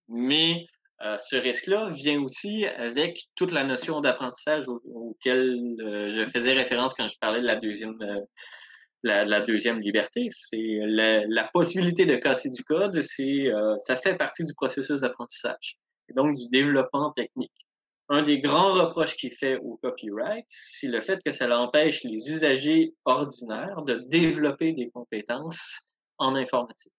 Mais euh, ce risque-là vient aussi avec toute la notion d'apprentissage auquel euh, je faisais référence quand je parlais de la deuxième, euh, liberté. C'est la, possibilité de casser du code, c'est ça fait partie du processus d'apprentissage et donc du développement technique. Un des grands reproches qu'il fait au copyright, c'est le fait que ça empêche les usagers ordinaires de développer des compétences en informatique.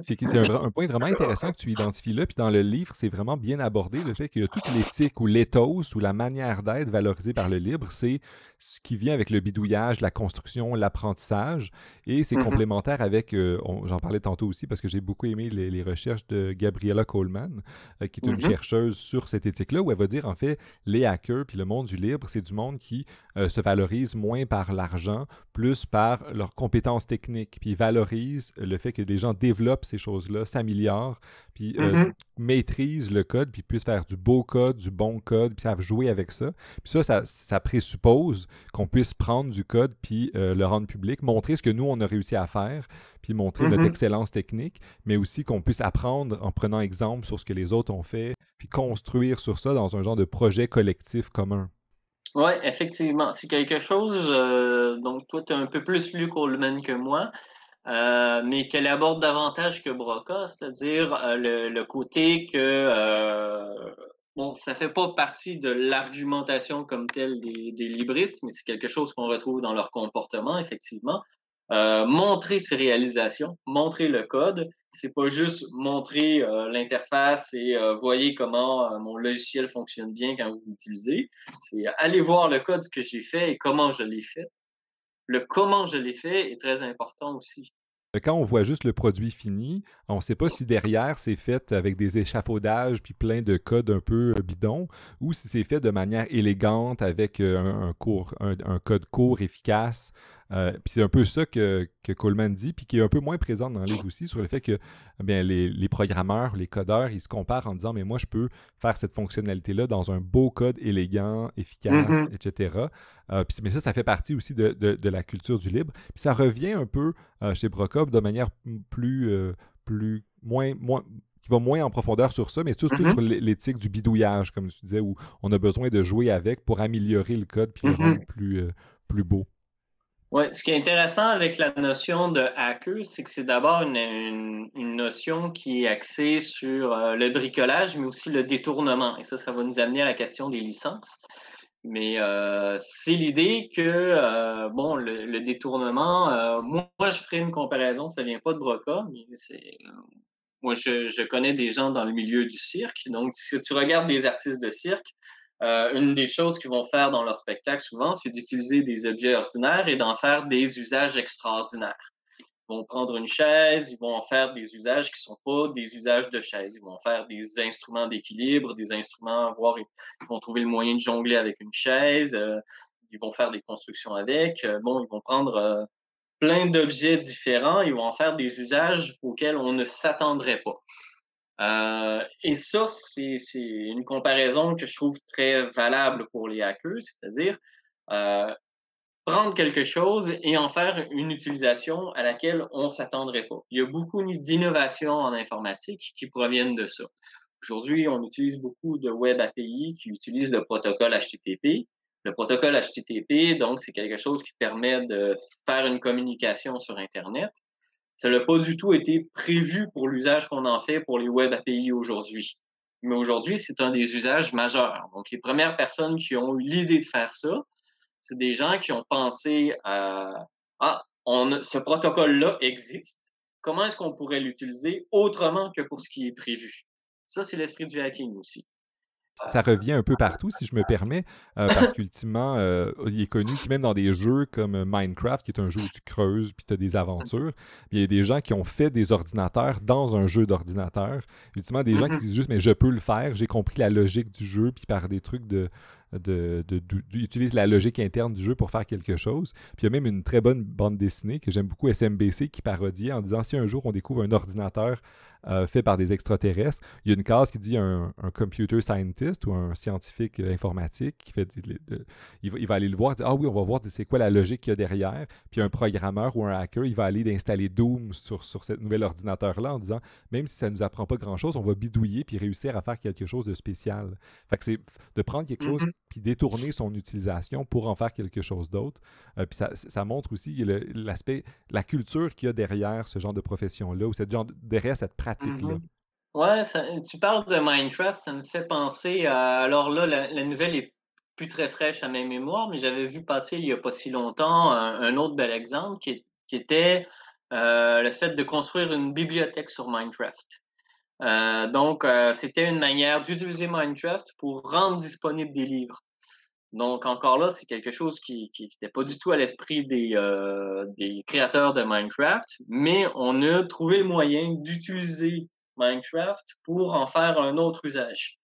C'est un, point vraiment intéressant que tu identifies là. Puis dans le livre, c'est vraiment bien abordé le fait qu'il y a toute l'éthique ou l'éthos ou la manière d'être valorisée par le libre. C'est ce qui vient avec le bidouillage, la construction, l'apprentissage. Et c'est mm-hmm. complémentaire avec, euh, j'en parlais tantôt aussi parce que j'ai beaucoup aimé les, recherches de Gabriella Coleman, euh, qui est une mm-hmm. chercheuse sur cette éthique-là, où elle va dire en fait, les hackers puis le monde du libre, c'est du monde qui euh, se valorise moins par l'argent, plus par leurs compétences techniques. Puis valorise le fait que les gens développent ces choses-là, s'améliorent, puis euh, mm-hmm. maîtrisent le code, puis puissent faire du beau code, du bon code, puis savent jouer avec ça. Puis ça, ça, présuppose qu'on puisse prendre du code, puis euh, le rendre public, montrer ce que nous, on a réussi à faire, puis montrer notre mm-hmm. excellence technique, mais aussi qu'on puisse apprendre en prenant exemple sur ce que les autres ont fait, puis construire sur ça dans un genre de projet collectif commun. Oui, effectivement. C'est quelque chose. Euh, donc, toi, tu as un peu plus lu Coleman que moi. Mais qu'elle aborde davantage que Broca, c'est-à-dire le, le, côté que bon, ça fait pas partie de l'argumentation comme telle des, libristes, mais c'est quelque chose qu'on retrouve dans leur comportement, effectivement. Euh, montrer ses réalisations, montrer le code. C'est pas juste montrer euh, l'interface et euh, voyez comment mon logiciel fonctionne bien quand vous l'utilisez. C'est aller voir le code, ce que j'ai fait et comment je l'ai fait. Le comment je l'ai fait est très important aussi. Quand on voit juste le produit fini, on ne sait pas si derrière c'est fait avec des échafaudages puis plein de codes un peu bidons ou si c'est fait de manière élégante avec cours, un code court, efficace. Euh, puis c'est un peu ça que, que, Coleman dit, puis qui est un peu moins présent dans le livre aussi, sur le fait que eh bien, les, les, programmeurs, les codeurs, ils se comparent en disant Mais moi, je peux faire cette fonctionnalité-là dans un beau code élégant, efficace, mm-hmm. etc. Euh, mais ça, ça fait partie aussi de, de, la culture du libre. Puis ça revient un peu euh, chez Brocop de manière plus, plus moins, moins qui va moins en profondeur sur ça, mais surtout mm-hmm. sur l'éthique du bidouillage, comme tu disais, où on a besoin de jouer avec pour améliorer le code puis le mm-hmm. rendre plus, plus beau. Oui, ce qui est intéressant avec la notion de hacker, c'est que c'est d'abord une, notion qui est axée sur euh, le bricolage, mais aussi le détournement. Et ça, ça va nous amener à la question des licences. Mais euh, c'est l'idée que, euh, bon, le, détournement, moi, je ferai une comparaison, ça vient pas de Broca, mais c'est... moi, je, je connais des gens dans le milieu du cirque. Donc, si tu regardes des artistes de cirque, euh, une des choses qu'ils vont faire dans leur spectacle souvent, c'est d'utiliser des objets ordinaires et d'en faire des usages extraordinaires. Ils vont prendre une chaise, ils vont en faire des usages qui ne sont pas des usages de chaise. Ils vont faire des instruments d'équilibre, des instruments, voire ils vont trouver le moyen de jongler avec une chaise, euh, ils vont faire des constructions avec. Euh, bon, ils vont prendre plein d'objets différents, ils vont en faire des usages auxquels on ne s'attendrait pas. Euh, et ça, c'est une comparaison que je trouve très valable pour les hackers, c'est-à-dire euh, prendre quelque chose et en faire une utilisation à laquelle on ne s'attendrait pas. Il y a beaucoup d'innovations en informatique qui proviennent de ça. Aujourd'hui, on utilise beaucoup de web API qui utilisent le protocole HTTP. Le protocole HTTP, donc, c'est quelque chose qui permet de faire une communication sur Internet. Ça n'a pas du tout été prévu pour l'usage qu'on en fait pour les web API aujourd'hui. Mais aujourd'hui, c'est un des usages majeurs. Donc, les premières personnes qui ont eu l'idée de faire ça, c'est des gens qui ont pensé à Ah, ce protocole-là existe. Comment est-ce qu'on pourrait l'utiliser autrement que pour ce qui est prévu? Ça, c'est l'esprit du hacking aussi ça revient un peu partout, si je me permets, euh, parce qu'ultimement, euh, il est connu même dans des jeux comme Minecraft, qui est un jeu où tu creuses puis tu as des aventures. Il y a des gens qui ont fait des ordinateurs dans un jeu d'ordinateur. Ultimement, des gens qui mm-hmm. disent juste, mais je peux le faire, j'ai compris la logique du jeu, puis par des trucs de, de, utilise la logique interne du jeu pour faire quelque chose. Puis il y a même une très bonne bande dessinée que j'aime beaucoup, SMBC, qui parodie en disant si un jour on découvre un ordinateur euh, fait par des extraterrestres, il y a une case qui dit un, computer scientist ou un scientifique euh, informatique qui fait il, va, aller le voir, dire ah oui on va voir c'est quoi la logique qu'il y a derrière. Puis un programmeur ou un hacker, il va aller d'installer Doom sur, sur ce nouvel ordinateur là en disant même si ça nous apprend pas grand chose, on va bidouiller puis réussir à faire quelque chose de spécial. Fait que c'est de prendre quelque chose mm-hmm puis détourner son utilisation pour en faire quelque chose d'autre. Euh, puis ça, montre aussi l'aspect, la culture qu'il y a derrière ce genre de profession-là, ou cette genre, derrière cette pratique-là. Mm-hmm. Ouais, tu parles de Minecraft, ça me fait penser à. Alors là, la, nouvelle est plus très fraîche à ma mémoire, mais j'avais vu passer il n'y a pas si longtemps un, autre bel exemple qui, était euh, le fait de construire une bibliothèque sur Minecraft. Euh, donc, euh, c'était une manière d'utiliser Minecraft pour rendre disponibles des livres. Donc, encore là, c'est quelque chose qui n'était pas du tout à l'esprit des, euh, des créateurs de Minecraft, mais on a trouvé le moyen d'utiliser Minecraft pour en faire un autre usage.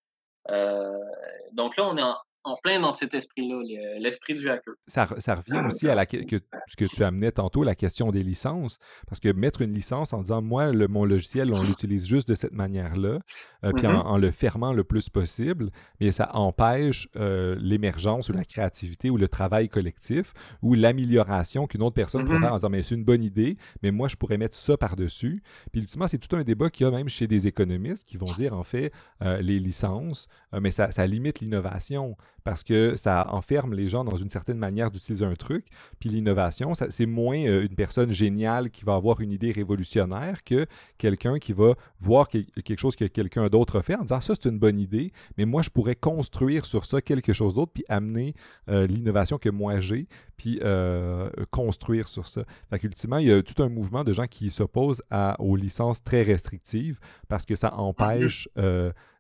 donc là, on est en, plein dans cet esprit-là, l'esprit du hacker. Ça, revient aussi à la, que, ce que tu amenais tantôt, la question des licences. Parce que mettre une licence en disant, moi, le, mon logiciel, on l'utilise juste de cette manière-là, euh, puis mm-hmm. en, le fermant le plus possible, mais ça empêche euh, l'émergence ou la créativité ou le travail collectif ou l'amélioration qu'une autre personne pourrait mm-hmm. faire en disant, mais c'est une bonne idée, mais moi, je pourrais mettre ça par-dessus. Puis ultimement, c'est tout un débat qu'il y a même chez des économistes qui vont dire, en fait, euh, les licences, mais ça, ça limite l'innovation parce que ça enferme les gens dans une certaine manière d'utiliser un truc. Puis l'innovation, c'est moins euh, une personne géniale qui va avoir une idée révolutionnaire que quelqu'un qui va voir quelque chose que quelqu'un d'autre fait en disant ça c'est une bonne idée, mais moi je pourrais construire sur ça quelque chose d'autre puis amener euh, l'innovation que moi j'ai puis euh, construire sur ça. Fait qu'ultimement, il y a tout un mouvement de gens qui s'opposent aux licences très restrictives parce que ça empêche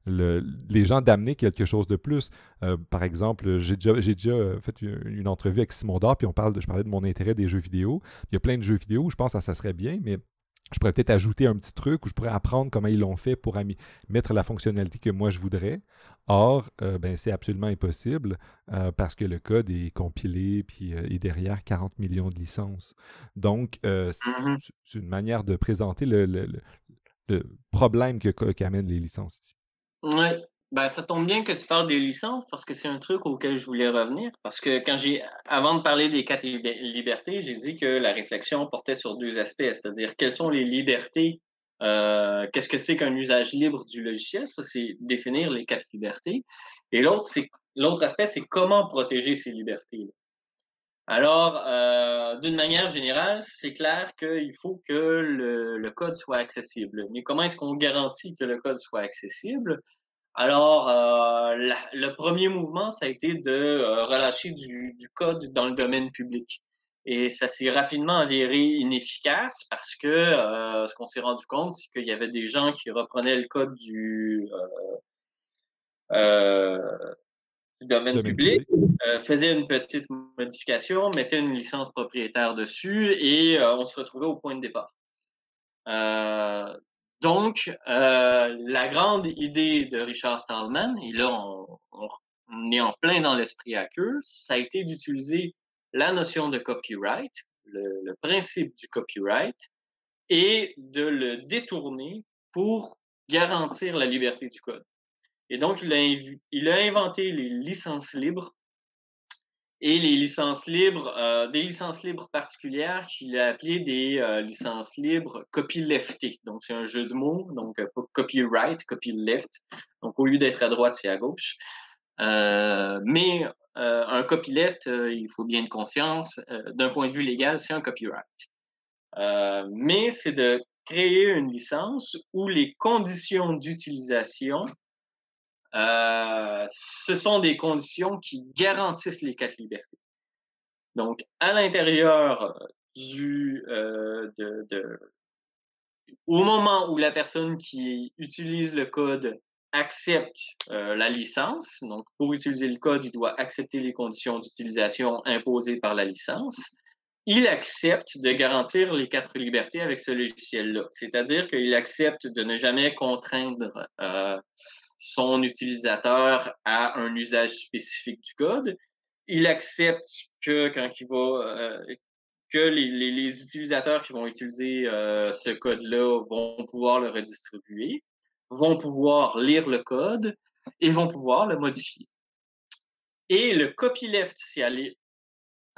les gens d'amener quelque chose de plus. Euh, par exemple, j'ai déjà, déjà, fait une, entrevue avec Simon Dard, puis on parle de, je parlais de mon intérêt des jeux vidéo. Il y a plein de jeux vidéo où je pense que ça serait bien, mais je pourrais peut-être ajouter un petit truc où je pourrais apprendre comment ils l'ont fait pour mettre la fonctionnalité que moi je voudrais. Or, euh, ben, c'est absolument impossible euh, parce que le code est compilé puis est derrière 40 millions de licences. Donc, mm-hmm. c'est une manière de présenter le, le problème qu'amènent les licences ici. Oui, ben, ça tombe bien que tu parles des licences parce que c'est un truc auquel je voulais revenir. Parce que quand j'ai, avant de parler des quatre libertés, j'ai dit que la réflexion portait sur deux aspects, c'est-à-dire quelles sont les libertés, euh, qu'est-ce que c'est qu'un usage libre du logiciel, ça c'est définir les quatre libertés. Et l'autre, c'est l'autre aspect, c'est comment protéger ces libertés. Alors, euh, d'une manière générale, c'est clair qu'il faut que le, code soit accessible. Mais comment est-ce qu'on garantit que le code soit accessible? Alors, euh, le premier mouvement, ça a été de euh, relâcher du, code dans le domaine public. Et ça s'est rapidement avéré inefficace parce que ce qu'on s'est rendu compte, c'est qu'il y avait des gens qui reprenaient le code du, du domaine, public, euh, faisait une petite modification, mettait une licence propriétaire dessus et euh, on se retrouvait au point de départ. Euh, donc, la grande idée de Richard Stallman, et là on, est en plein dans l'esprit à queue, ça a été d'utiliser la notion de copyright, le principe du copyright, et de le détourner pour garantir la liberté du code. Et donc, il a, inventé les licences libres et les licences libres, euh, des licences libres particulières qu'il a appelées des euh, licences libres copyleftées. Donc, c'est un jeu de mots, donc euh, copyright, copyleft. Donc, au lieu d'être à droite, c'est à gauche. mais un copyleft, il faut bien de conscience, d'un point de vue légal, c'est un copyright. mais c'est de créer une licence où les conditions d'utilisation euh, ce sont des conditions qui garantissent les quatre libertés. Donc, à l'intérieur du, euh, au moment où la personne qui utilise le code accepte euh, la licence, donc pour utiliser le code, il doit accepter les conditions d'utilisation imposées par la licence. Il accepte de garantir les quatre libertés avec ce logiciel-là, c'est-à-dire qu'il accepte de ne jamais contraindre son utilisateur a un usage spécifique du code. Il accepte que quand il va euh, que les, les, utilisateurs qui vont utiliser euh, ce code-là vont pouvoir le redistribuer, vont pouvoir lire le code et vont pouvoir le modifier. Et le copyleft, c'est aller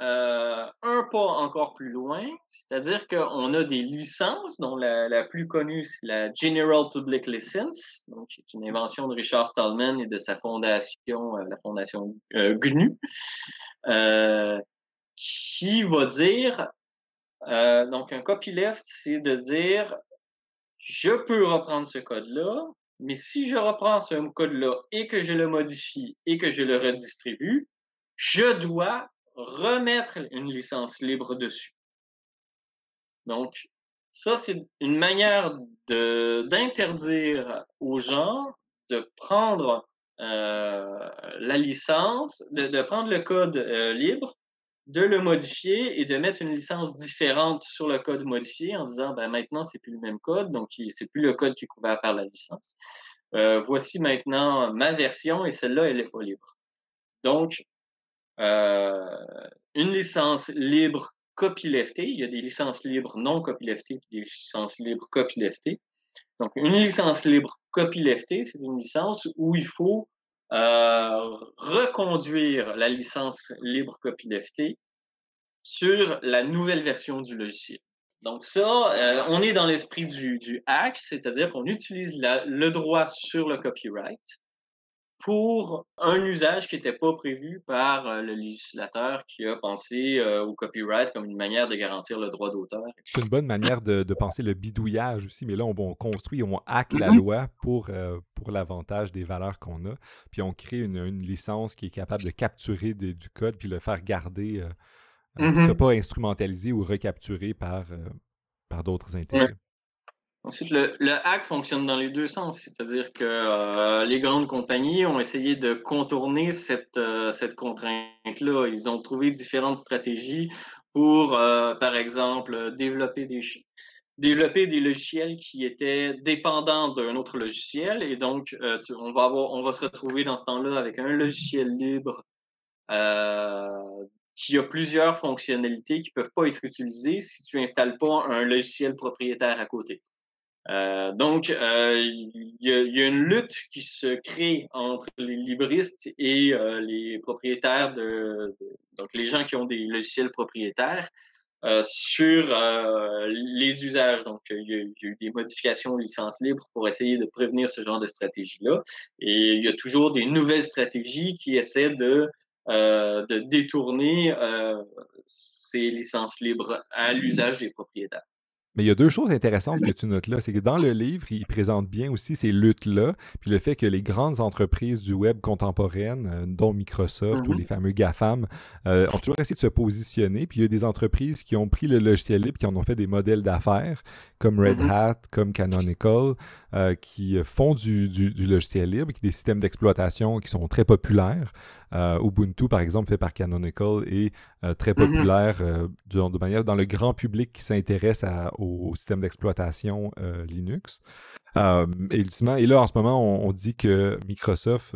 euh, un pas encore plus loin, c'est-à-dire qu'on a des licences, dont la, plus connue, c'est la General Public License, donc c'est une invention de Richard Stallman et de sa fondation, euh, la fondation euh, GNU, qui va dire, donc un copyleft, c'est de dire, je peux reprendre ce code-là, mais si je reprends ce code-là et que je le modifie et que je le redistribue, je dois remettre une licence libre dessus. Donc, ça, c'est une manière d'interdire aux gens de prendre euh, la licence, de, prendre le code euh, libre, de le modifier et de mettre une licence différente sur le code modifié en disant ben, maintenant, c'est plus le même code, donc c'est plus le code qui est couvert par la licence. Euh, voici maintenant ma version et celle-là, elle n'est pas libre. Donc, une licence libre copyleftée. Il y a des licences libres non copyleftées et des licences libres copyleftées. Donc, une licence libre copyleftée, c'est une licence où il faut euh, reconduire la licence libre copyleftée sur la nouvelle version du logiciel. Donc ça, euh, on est dans l'esprit du, du hack, c'est-à-dire qu'on utilise le droit sur le copyright pour un usage qui n'était pas prévu par euh, le législateur qui a pensé euh, au copyright comme une manière de garantir le droit d'auteur. C'est une bonne manière de, penser le bidouillage aussi, mais là, on, construit, on hack la mm-hmm. loi pour, euh, pour l'avantage des valeurs qu'on a, puis on crée une, licence qui est capable de capturer du code puis le faire garder, ne mm-hmm. pas instrumentalisé ou recapturé par, par d'autres intérêts. Ensuite, le, hack fonctionne dans les deux sens, c'est-à-dire que euh, les grandes compagnies ont essayé de contourner cette, euh, contrainte-là. Ils ont trouvé différentes stratégies pour, euh, par exemple, développer des, logiciels qui étaient dépendants d'un autre logiciel. Et donc, on, va se retrouver dans ce temps-là avec un logiciel libre qui a plusieurs fonctionnalités qui ne peuvent pas être utilisées si tu installes pas un logiciel propriétaire à côté. Euh, donc, euh, il y, a une lutte qui se crée entre les libristes et euh, les propriétaires de, donc les gens qui ont des logiciels propriétaires sur les usages. Donc, il y, a, eu des modifications aux licences libres pour essayer de prévenir ce genre de stratégie-là. Et il y a toujours des nouvelles stratégies qui essaient de de détourner ces licences libres à l'usage des propriétaires. Mais il y a deux choses intéressantes que tu notes là. C'est que dans le livre, il présente bien aussi ces luttes-là, puis le fait que les grandes entreprises du web contemporaine, euh, dont Microsoft ou mm-hmm. les fameux GAFAM, euh, ont toujours essayé de se positionner. Puis il y a des entreprises qui ont pris le logiciel libre, qui en ont fait des modèles d'affaires, comme Red mm-hmm. Hat, comme Canonical, euh, qui font du, logiciel libre, qui des systèmes d'exploitation qui sont très populaires. Ubuntu, par exemple, fait par Canonical, est très mm-hmm. populaire de, manière dans le grand public qui s'intéresse au, système d'exploitation euh, Linux. Euh, et, et là, en ce moment, on, dit que Microsoft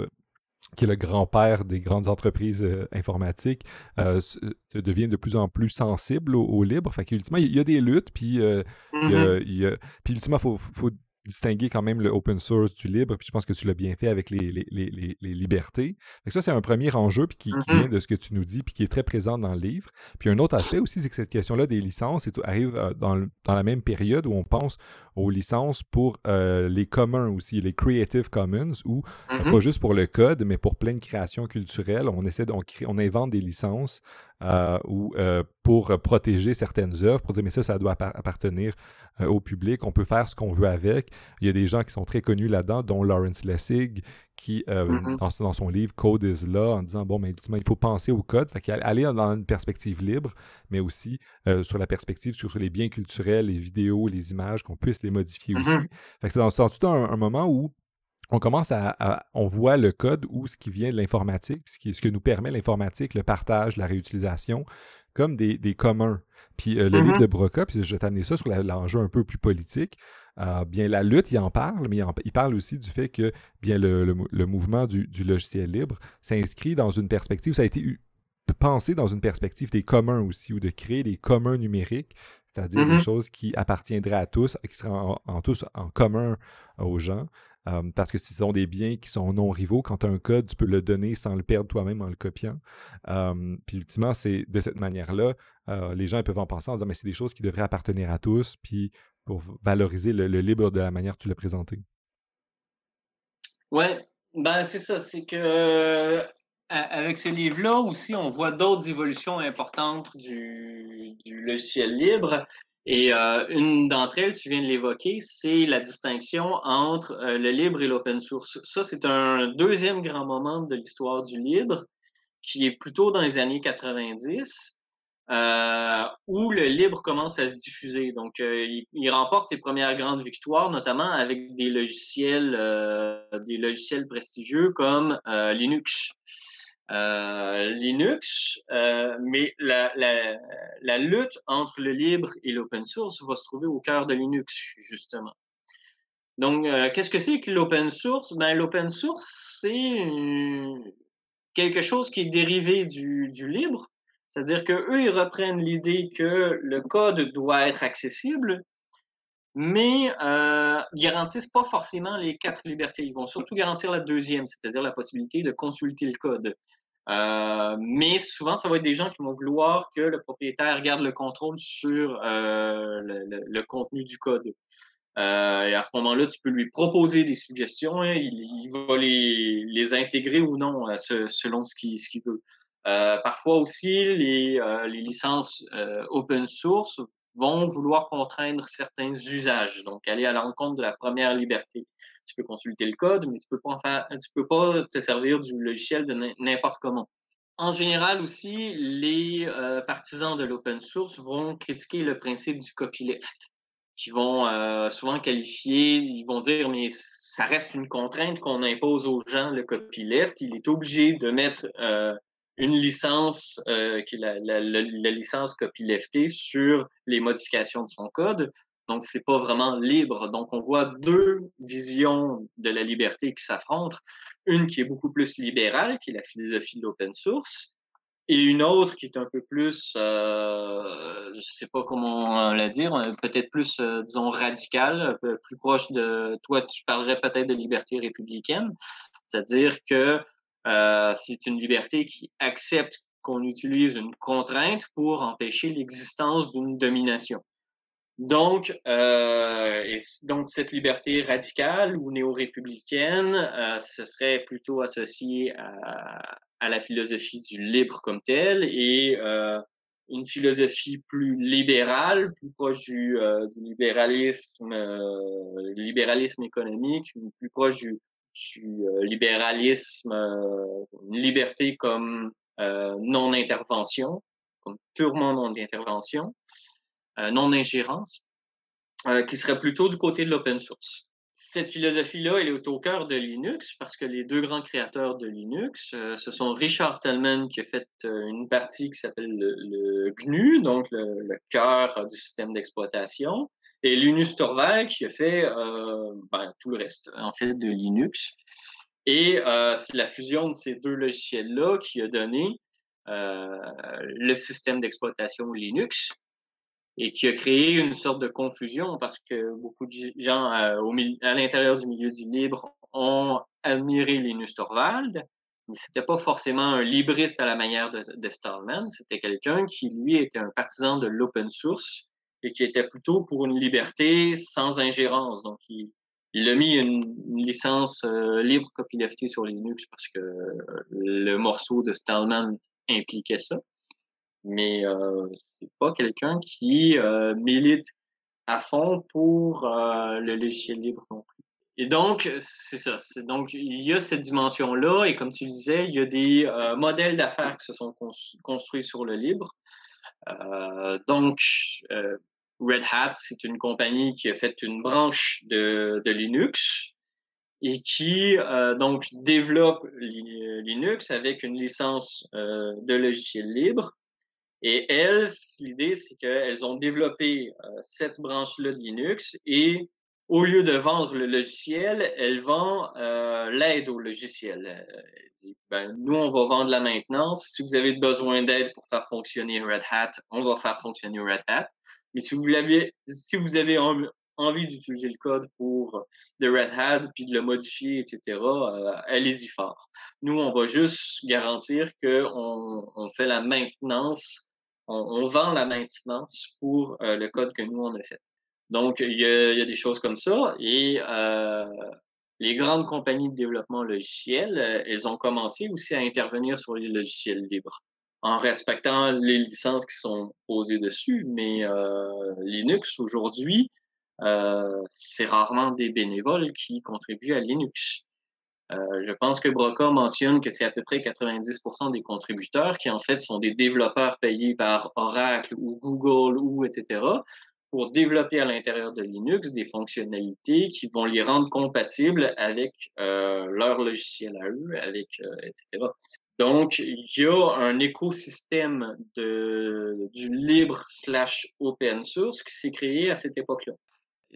qui est le grand-père des grandes entreprises euh, informatiques, devient de plus en plus sensible au, libre. Fait qu'ultimement, il y, a des luttes, puis, mm-hmm. puis ultimement, il faut, distinguer quand même le open source du libre, puis je pense que tu l'as bien fait avec les, les, libertés. ça, c'est un premier enjeu puis qui, mm-hmm. vient de ce que tu nous dis, puis qui est très présent dans le livre. Puis un autre aspect aussi, c'est que cette question-là des licences arrive euh, dans, dans, la même période où on pense aux licences pour euh, les communs aussi, les Creative Commons, où euh, mm-hmm. pas juste pour le code, mais pour plein de créations culturelles, on essaie, on, on invente des licences euh, ou euh, pour protéger certaines œuvres, pour dire mais ça, ça doit appartenir euh, au public. On peut faire ce qu'on veut avec. Il y a des gens qui sont très connus là-dedans, dont Lawrence Lessig, qui, mm-hmm. dans, son livre Code is Law, en disant bon, mais il faut penser au code, fait aller dans une perspective libre, mais aussi sur la perspective sur, les biens culturels, les vidéos, les images, qu'on puisse les modifier aussi. Mm-hmm. Fait que c'est dans, tout un moment où on commence à, on voit le code ou ce qui vient de l'informatique, ce, ce que nous permet l'informatique, le partage, la réutilisation, comme des, communs. Puis euh, le livre mm-hmm. de Broca, puis je vais t'amener ça sur l'enjeu un peu plus politique. Euh, bien, la lutte, il en parle, mais il, parle aussi du fait que bien le, mouvement du, logiciel libre s'inscrit dans une perspective, ça a été pensé dans une perspective des communs aussi, ou de créer des communs numériques, c'est-à-dire des mm-hmm. choses qui appartiendraient à tous, qui seraient en tous en commun aux gens. Euh, parce que ce sont des biens qui sont non rivaux. Quand tu as un code, tu peux le donner sans le perdre toi-même en le copiant. Euh, puis ultimement, c'est de cette manière-là, euh, les gens peuvent en penser en disant, mais c'est des choses qui devraient appartenir à tous, puis pour valoriser le, libre de la manière que tu l'as présenté? Oui, ben c'est ça. C'est que avec ce livre-là aussi, on voit d'autres évolutions importantes du, du logiciel libre. Et euh, une d'entre elles, tu viens de l'évoquer, c'est la distinction entre euh, le libre et l'open source. Ça, c'est un deuxième grand moment de l'histoire du libre, qui est plutôt dans les années 90, euh, où le libre commence à se diffuser. Donc, il, il, remporte ses premières grandes victoires, notamment avec des logiciels, des logiciels prestigieux comme Linux. Euh, Linux, euh, mais la, lutte entre le libre et l'open source va se trouver au cœur de Linux, justement. Donc, euh, qu'est-ce que c'est que l'open source? Ben, l'open source, c'est quelque chose qui est dérivé du libre, c'est-à-dire qu'eux, ils reprennent l'idée que le code doit être accessible, mais euh, garantissent pas forcément les quatre libertés. Ils vont surtout garantir la deuxième, c'est-à-dire la possibilité de consulter le code. Euh, mais souvent, ça va être des gens qui vont vouloir que le propriétaire garde le contrôle sur euh, le, contenu du code. Euh, et à ce moment-là, tu peux lui proposer des suggestions. Il, va les, intégrer ou non selon ce qu'il veut. Euh, parfois aussi, les, euh, les licences open source vont vouloir contraindre certains usages, donc aller à l'encontre de la première liberté. Tu peux consulter le code, mais tu peux pas faire, tu peux pas te servir du logiciel de n'importe comment. En général aussi, les partisans de l'open source vont critiquer le principe du copyleft qui vont euh, souvent qualifier, ils vont dire, mais ça reste une contrainte qu'on impose aux gens, le copyleft. Il est obligé de mettre euh, une licence, euh, qui est la, la, la, licence copyleftée, sur les modifications de son code. Donc, c'est pas vraiment libre. Donc, on voit deux visions de la liberté qui s'affrontent. Une qui est beaucoup plus libérale, qui est la philosophie de l'open source, et une autre qui est un peu plus, euh, je sais pas comment la dire, peut-être plus, euh, disons, radicale, plus proche de, toi, tu parlerais peut-être de liberté républicaine, c'est-à-dire que euh, c'est une liberté qui accepte qu'on utilise une contrainte pour empêcher l'existence d'une domination. Donc, euh, donc cette liberté radicale ou néo-républicaine, euh, ce serait plutôt associé à, la philosophie du libre comme tel et une philosophie plus libérale, plus proche du, libéralisme, libéralisme économique, plus proche du, du libéralisme, une liberté comme non-intervention, comme purement non-intervention, non-ingérence, qui serait plutôt du côté de l'open source. Cette philosophie-là, elle est au cœur de Linux parce que les deux grands créateurs de Linux, euh, ce sont Richard Stallman qui a fait euh, une partie qui s'appelle le, GNU, donc le, cœur du système d'exploitation, et Linus Torvald qui a fait euh, ben, tout le reste, en fait, de Linux. Et c'est la fusion de ces deux logiciels-là qui a donné le système d'exploitation Linux, et qui a créé une sorte de confusion parce que beaucoup de gens euh, à l'intérieur du milieu du libre ont admiré Linus Torvald, mais c'était pas forcément un libriste à la manière de, de Stallman, c'était quelqu'un qui, lui, était un partisan de l'open source et qui était plutôt pour une liberté sans ingérence. Donc, il, a mis une, licence euh, libre copyleftée sur Linux parce que le morceau de Stallman impliquait ça mais euh, c'est pas quelqu'un qui euh, milite à fond pour euh, le logiciel libre non plus. Et donc, c'est ça. Donc, il y a cette dimension-là, et comme tu disais, il y a des euh, modèles d'affaires qui se sont construits sur le libre. Euh, donc, Red Hat, c'est une compagnie qui a fait une branche de, de Linux et qui donc développe Linux avec une licence de logiciel libre et elles, l'idée, c'est qu'elles ont développé euh, cette branche-là de Linux et au lieu de vendre le logiciel, elles vendent euh, l'aide au logiciel. Euh, elle dit, ben, nous, on va vendre la maintenance. Si vous avez besoin d'aide pour faire fonctionner Red Hat, on va faire fonctionner Red Hat. Mais si vous, si vous avez envie d'utiliser le code pour de Red Hat, puis de le modifier, etc., allez-y fort. Nous, on va juste garantir qu'on on fait la maintenance on, vend la maintenance pour euh, le code que nous, on a fait. Donc, il y a, des choses comme ça. Et euh, les grandes compagnies de développement logiciel, euh, elles ont commencé aussi à intervenir sur les logiciels libres en respectant les licences qui sont posées dessus. Mais Linux, aujourd'hui, c'est rarement des bénévoles qui contribuent à Linux. Euh, je pense que Broca mentionne que c'est à peu près 90% des contributeurs qui en fait sont des développeurs payés par Oracle ou Google ou etc. pour développer à l'intérieur de Linux des fonctionnalités qui vont les rendre compatibles avec euh, leur logiciel à eux, avec euh, etc. Donc, il y a un écosystème du libre slash open source qui s'est créé à cette époque-là.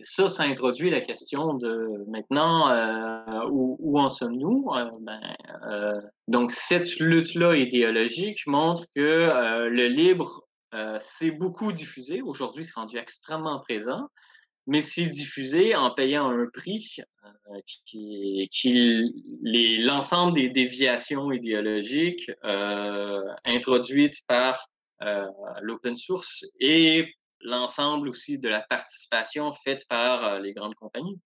Ça, ça introduit la question de maintenant euh, où, en sommes-nous? Euh, ben, euh, Donc cette lutte-là idéologique montre que le libre s'est beaucoup diffusé. Aujourd'hui, c'est rendu extrêmement présent, mais c'est diffusé en payant un prix qui, qui l'ensemble des déviations idéologiques introduites par l'open source et l'ensemble aussi de la participation faite par les grandes compagnies.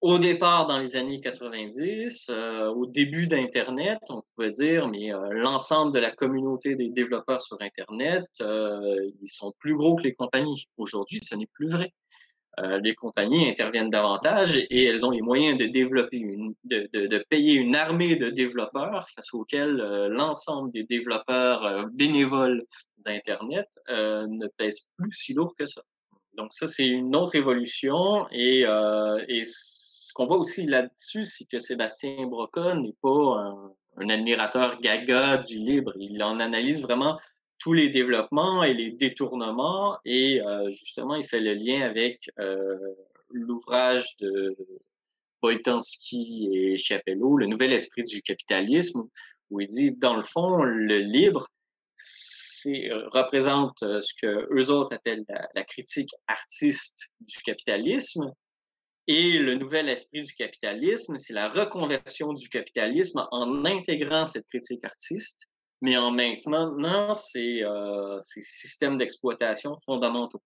Au départ, dans les années 90, au début d'Internet, on pouvait dire, mais l'ensemble de la communauté des développeurs sur Internet, ils sont plus gros que les compagnies. Aujourd'hui, ce n'est plus vrai. Euh, les compagnies interviennent davantage et elles ont les moyens de développer une, de, de, de payer une armée de développeurs face auxquels euh, l'ensemble des développeurs euh, bénévoles d'Internet ne pèse plus si lourd que ça. Donc ça, c'est une autre évolution et, et ce qu'on voit aussi là-dessus, c'est que Sébastien Broca n'est pas un, un admirateur gaga du libre. Il en analyse vraiment tous les développements et les détournements. Et euh, justement, il fait le lien avec euh, l'ouvrage de Boytansky et Chapello, Le nouvel esprit du capitalisme, où il dit, dans le fond, le libre euh, représente ce que eux autres appellent la, critique artiste du capitalisme. Et le nouvel esprit du capitalisme, c'est la reconversion du capitalisme en intégrant cette critique artiste mais en maintenant ces, euh, ces systèmes d'exploitation fondamentaux.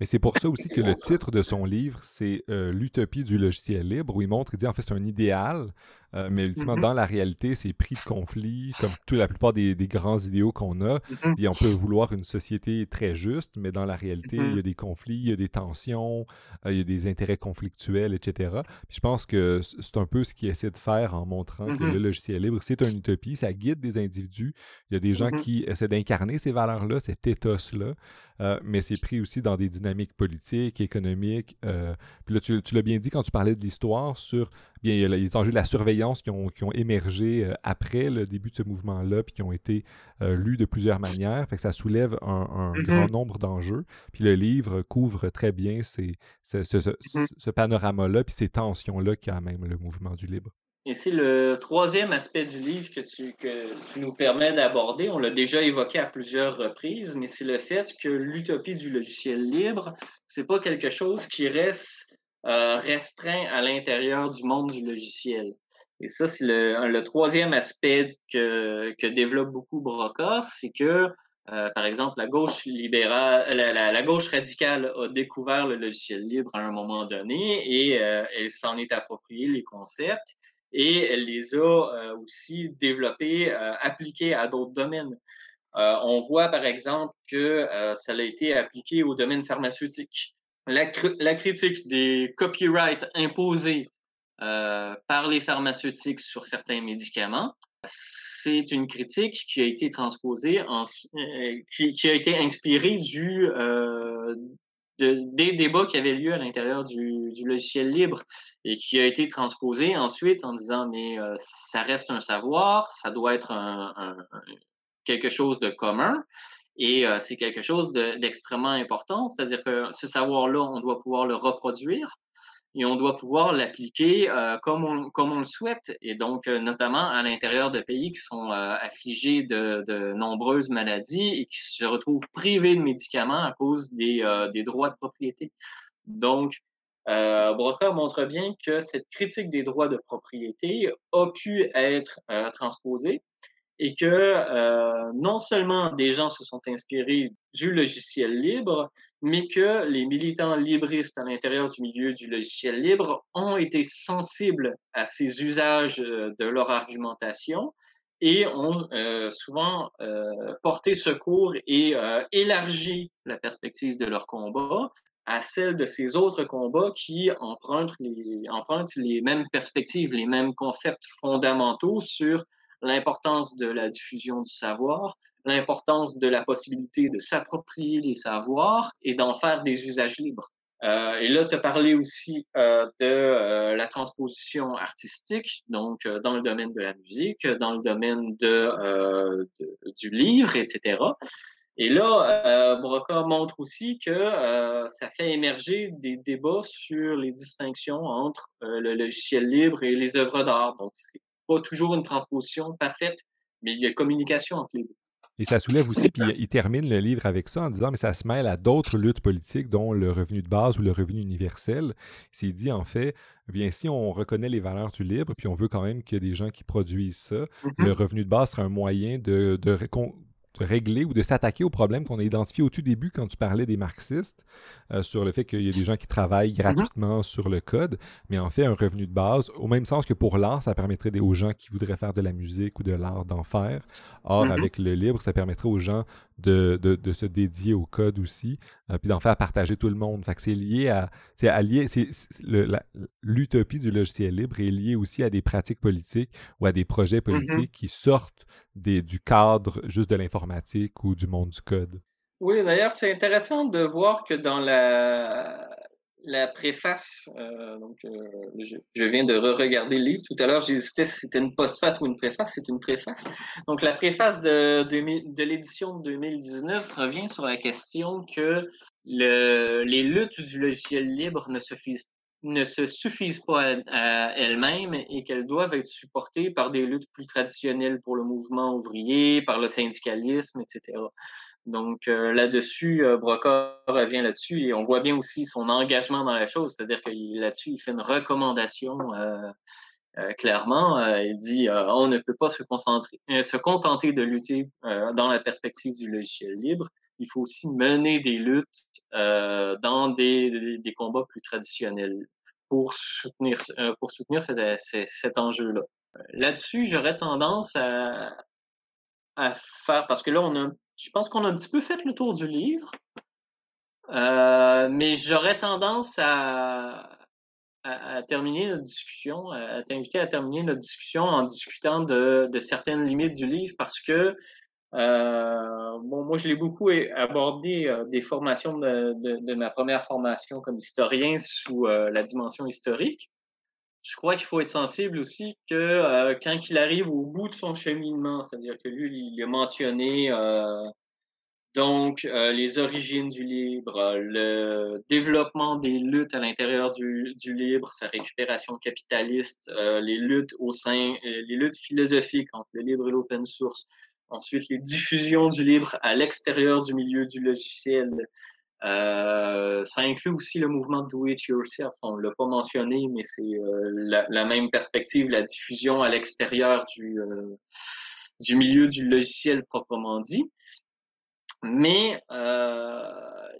Mais c'est pour ça aussi que le titre de son livre, c'est euh, L'utopie du logiciel libre, où il montre, il dit en fait c'est un idéal euh, mais ultimement, mm-hmm. dans la réalité, c'est pris de conflit, comme toute la plupart des, grands idéaux qu'on a. Mm-hmm. Et on peut vouloir une société très juste, mais dans la réalité, il y a mm-hmm. des conflits, il y a des tensions, euh, il y a des intérêts conflictuels, etc. Puis je pense que c'est un peu ce qu'il essaie de faire en montrant que le logiciel libre, c'est une utopie, ça guide des individus. Il y a des gens qui essaient d'incarner ces valeurs-là, cet ethos-là. Euh, mais c'est pris aussi dans des dynamiques politiques, économiques. puis là, tu, tu l'as bien dit quand tu parlais de l'histoire sur bien, il y a les enjeux de la surveillance qui ont, qui ont émergé euh, après le début de ce mouvement-là, puis qui ont été euh, lus de plusieurs manières. Fait que ça soulève un, mm-hmm. grand nombre d'enjeux. Puis le livre couvre très bien ces, mm-hmm. ce, panorama-là, puis ces tensions-là quand même le mouvement du libre. Et c'est le troisième aspect du livre que tu, que tu nous permets d'aborder. On l'a déjà évoqué à plusieurs reprises, mais c'est le fait que l'utopie du logiciel libre, c'est pas quelque chose qui reste euh, restreint à l'intérieur du monde du logiciel. Et ça, c'est le, troisième aspect que, développe beaucoup Broca, c'est que, euh, par exemple, la gauche libérale, la, gauche radicale a découvert le logiciel libre à un moment donné et euh, elle s'en est approprié les concepts et elle les a aussi développés, appliqués à d'autres domaines. on voit, par exemple, que ça a été appliqué au domaine pharmaceutique la, critique des copyrights imposés euh, par les pharmaceutiques sur certains médicaments, c'est une critique qui a été transposée, euh, qui, a été inspirée du, euh, des débats qui avaient lieu à l'intérieur du, logiciel libre et qui a été transposée ensuite en disant mais ça reste un savoir, ça doit être quelque chose de commun. Et euh, c'est quelque chose d'extrêmement important, c'est-à-dire que ce savoir-là, on doit pouvoir le reproduire et on doit pouvoir l'appliquer euh, comme, on, le souhaite, et donc euh, notamment à l'intérieur de pays qui sont affligés de, nombreuses maladies et qui se retrouvent privés de médicaments à cause des, droits de propriété. Donc, Broca montre bien que cette critique des droits de propriété a pu être transposée et que euh, non seulement des gens se sont inspirés du logiciel libre, mais que les militants libristes à l'intérieur du milieu du logiciel libre ont été sensibles à ces usages euh, de leur argumentation et ont euh, souvent porté secours et élargi la perspective de leur combat à celle de ces autres combats qui empruntent les, empruntent les mêmes perspectives, les mêmes concepts fondamentaux sur l'importance de la diffusion du savoir, l'importance de la possibilité de s'approprier les savoirs et d'en faire des usages libres. Euh, et là, tu as parlé aussi euh, de euh, la transposition artistique, donc dans le domaine de la musique, dans le domaine du livre, etc. Et là, Broca montre aussi que ça fait émerger des débats sur les distinctions entre le logiciel libre et les œuvres d'art. Pas toujours une transposition parfaite, mais il y a communication entre les deux. Et ça soulève aussi, puis il termine le livre avec ça en disant, mais ça se mêle à d'autres luttes politiques, dont le revenu de base ou le revenu universel. C'est dit, en fait, eh bien, si on reconnaît les valeurs du libre, puis on veut quand même qu'il y ait des gens qui produisent ça, mm-hmm. le revenu de base sera un moyen de, de régler ou de s'attaquer aux problèmes qu'on a identifiés au tout début quand tu parlais des marxistes, euh, sur le fait qu'il y a des gens qui travaillent mm-hmm. gratuitement sur le code, mais en fait un revenu de base, au même sens que pour l'art, ça permettrait aux gens qui voudraient faire de la musique ou de l'art d'en faire. Or, mm-hmm. avec le libre, ça permettrait aux gens de, de, se dédier au code aussi, euh, puis d'en faire partager tout le monde. Fait que c'est lié à... C'est allié... L'utopie du logiciel libre est liée aussi à des pratiques politiques ou à des projets mm-hmm. politiques qui sortent des, du cadre juste de l'informatique ou du monde du code. Oui, d'ailleurs, c'est intéressant de voir que dans la, la préface, euh, donc, euh, je, viens de re-regarder le livre. Tout à l'heure, j'hésitais si c'était une postface ou une préface. C'est une préface. Donc, la préface de, de, de l'édition de 2019 revient sur la question que le, les luttes du logiciel libre ne se suffisent pas à, elles-mêmes et qu'elles doivent être supportées par des luttes plus traditionnelles pour le mouvement ouvrier, par le syndicalisme, etc. Donc euh, là-dessus, euh, revient là-dessus et on voit bien aussi son engagement dans la chose, c'est-à-dire que là-dessus, il fait une recommandation euh, euh, clairement. il dit on ne peut pas se, concentrer, se contenter de lutter dans la perspective du logiciel libre il faut aussi mener des luttes dans des, des, combats plus traditionnels pour soutenir, pour soutenir cet, enjeu-là. Là-dessus, j'aurais tendance à, à, faire, parce que là, on a, je pense qu'on a un petit peu fait le tour du livre, euh, mais j'aurais tendance à, terminer notre discussion, à t'inviter à terminer notre discussion en discutant de, certaines limites du livre parce que euh, bon, moi, je l'ai beaucoup abordé euh, des formations de, ma première formation comme historien sous la dimension historique. Je crois qu'il faut être sensible aussi que quand il arrive au bout de son cheminement, c'est-à-dire que lui, il a mentionné donc les origines du libre, le développement des luttes à l'intérieur du, du, libre, sa récupération capitaliste, les luttes au sein, les luttes philosophiques entre le libre et l'open source, Ensuite, les diffusions du libre à l'extérieur du milieu du logiciel. Euh, ça inclut aussi le mouvement Do It Yourself. On ne l'a pas mentionné, mais c'est euh, la, même perspective, la diffusion à l'extérieur du, euh, du milieu du logiciel proprement dit. Mais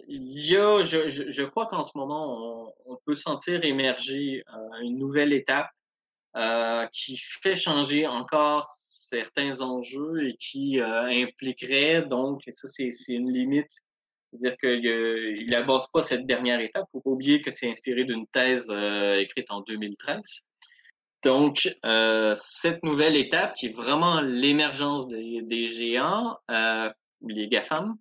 il y a, je, je, crois qu'en ce moment, on, on, peut sentir émerger une nouvelle étape qui fait changer encore certains enjeux et qui euh, impliquerait donc, et ça c'est une limite, c'est-à-dire qu'il n'aborde pas cette dernière étape. Il faut pas oublier que c'est inspiré d'une thèse euh, écrite en 2013. Donc, euh, cette nouvelle étape qui est vraiment l'émergence des, géants, les GAFAM,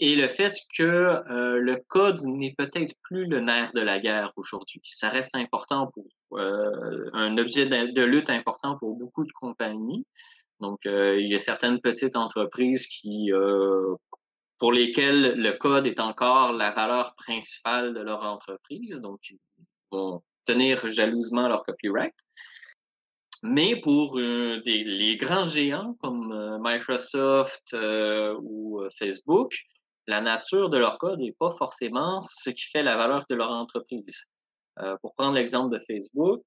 et le fait que euh, le code n'est peut-être plus le nerf de la guerre aujourd'hui. Ça reste important pour euh, un objet de, lutte important pour beaucoup de compagnies. Donc, euh, il y a certaines petites entreprises qui pour lesquelles le code est encore la valeur principale de leur entreprise. Donc, ils vont tenir jalousement leur copyright. Mais pour des, les grands géants comme Microsoft ou Facebook, la nature de leur code n'est pas forcément ce qui fait la valeur de leur entreprise. Euh, pour prendre l'exemple de Facebook,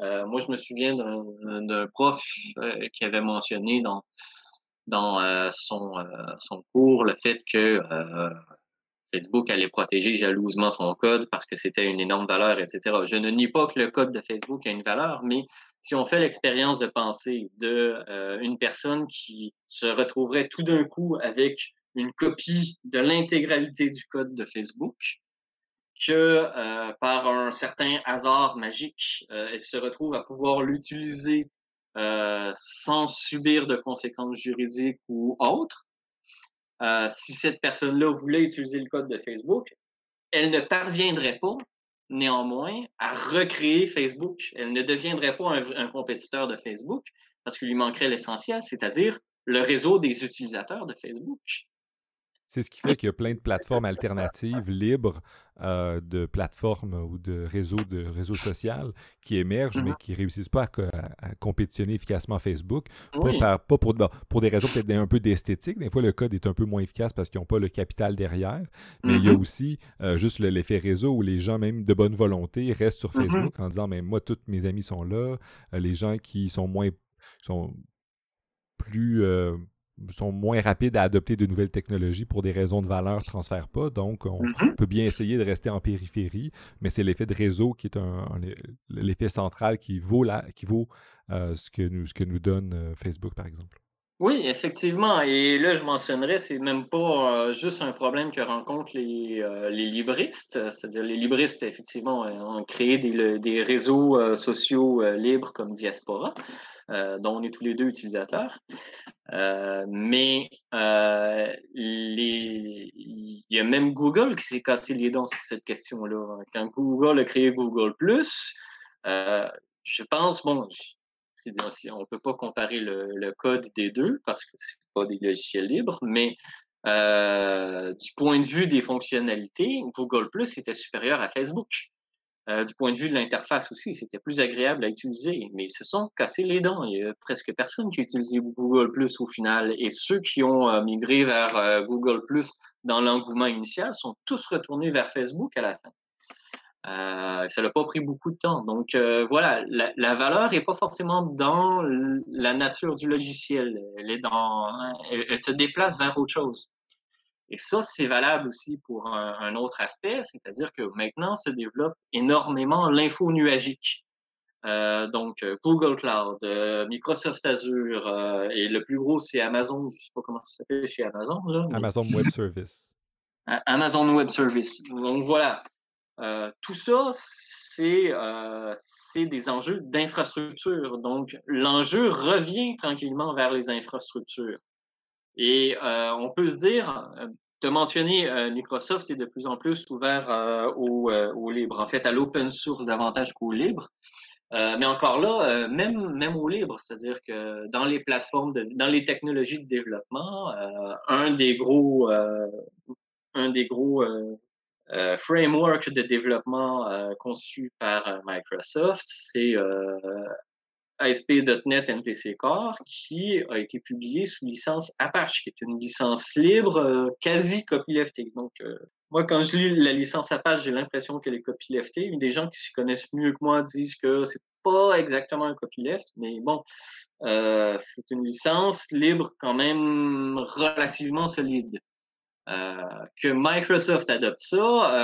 euh, moi, je me souviens d'un prof euh, qui avait mentionné dans, dans son, son cours le fait que Facebook allait protéger jalousement son code parce que c'était une énorme valeur, etc. Je ne nie pas que le code de Facebook a une valeur, mais si on fait l'expérience de penser de une personne qui se retrouverait tout d'un coup avec une copie de l'intégralité du code de Facebook, que euh, par un certain hasard magique, euh, elle se retrouve à pouvoir l'utiliser euh, sans subir de conséquences juridiques ou autres. si cette personne-là voulait utiliser le code de Facebook, elle ne parviendrait pas néanmoins à recréer Facebook. Elle ne deviendrait pas un, un compétiteur de Facebook parce qu'il lui manquerait l'essentiel, c'est-à-dire le réseau des utilisateurs de Facebook. C'est ce qui fait qu'il y a plein de plateformes alternatives libres, euh, de plateformes ou de réseaux de réseaux sociaux qui émergent, mais mm-hmm. qui ne réussissent pas à, compétitionner efficacement Facebook. Pas, pour, pour, des raisons peut-être un peu d'esthétique. Des fois, le code est un peu moins efficace parce qu'ils n'ont pas le capital derrière. Mais il y a mm-hmm. aussi euh, juste l'effet réseau où les gens, même de bonne volonté, restent sur mm-hmm. Facebook en disant Mais moi, tous mes amis sont là. Euh, les gens qui sont moins. sont plus sont moins rapides à adopter de nouvelles technologies pour des raisons de valeur, ne transfèrent pas. Donc, on Mhm. peut bien essayer de rester en périphérie, mais c'est l'effet de réseau qui est un, un- l'effet central qui vaut, la, qui vaut euh, ce, que nous, ce que nous donne euh, Facebook, par exemple. Oui, effectivement. Et là, je mentionnerais, c'est même pas euh, juste un problème que rencontrent les, euh, les libristes. C'est-à-dire, les libristes, effectivement, ont créé des, des réseaux euh, sociaux libres comme Diaspora, dont on est tous les deux utilisateurs. Euh, mais euh, il y a même Google qui s'est cassé les dents sur cette question-là. Quand Google a créé Google euh, je pense, bon, on peut pas comparer le, code des deux parce que c'est pas des logiciels libres, mais euh, du point de vue des fonctionnalités, Google était supérieur à Facebook. Euh, du point de vue de l'interface aussi, c'était plus agréable à utiliser, mais ils se sont cassés les dents. Il y a presque personne qui a utilisé Google Plus au final, et ceux qui ont euh, migré vers euh, Google Plus dans l'engouement initial sont tous retournés vers Facebook à la fin. Ça n'a pas pris beaucoup de temps. Donc voilà, la, valeur n'est pas forcément dans la nature du logiciel. Hein, elle se déplace vers autre chose. Et ça, c'est valable aussi pour un, un autre aspect, c'est-à-dire que maintenant se développe énormément l'info nuagique. Euh, donc euh, Google Cloud, euh, Microsoft Azure euh, et le plus gros c'est Amazon. Je sais pas comment ça s'appelle chez Amazon. Là, mais- Amazon Web Service. Amazon Web Service. Donc voilà, Euh, tout ça, c'est euh, c'est des enjeux d'infrastructure. Donc l'enjeu revient tranquillement vers les infrastructures. Et euh, on peut se dire, euh, de mentionner euh, Microsoft est de plus en plus ouvert euh, au, libre, en fait à l'open source davantage qu'au libre. Mais encore là, même, même au libre, c'est-à-dire que dans les plateformes, dans les technologies de développement, un des gros, un des gros frameworks de développement euh, conçus par Microsoft, c'est ASP.NET MVC Core, qui a été publié sous licence Apache, qui est une licence libre euh, quasi copyleft. Donc, euh, moi, quand je lis la licence Apache, j'ai l'impression qu'elle est copyleft. Des gens qui s'y connaissent mieux que moi disent que c'est pas exactement un copyleft, mais bon, euh, c'est une licence libre quand même relativement solide. Euh, que Microsoft adopte ça,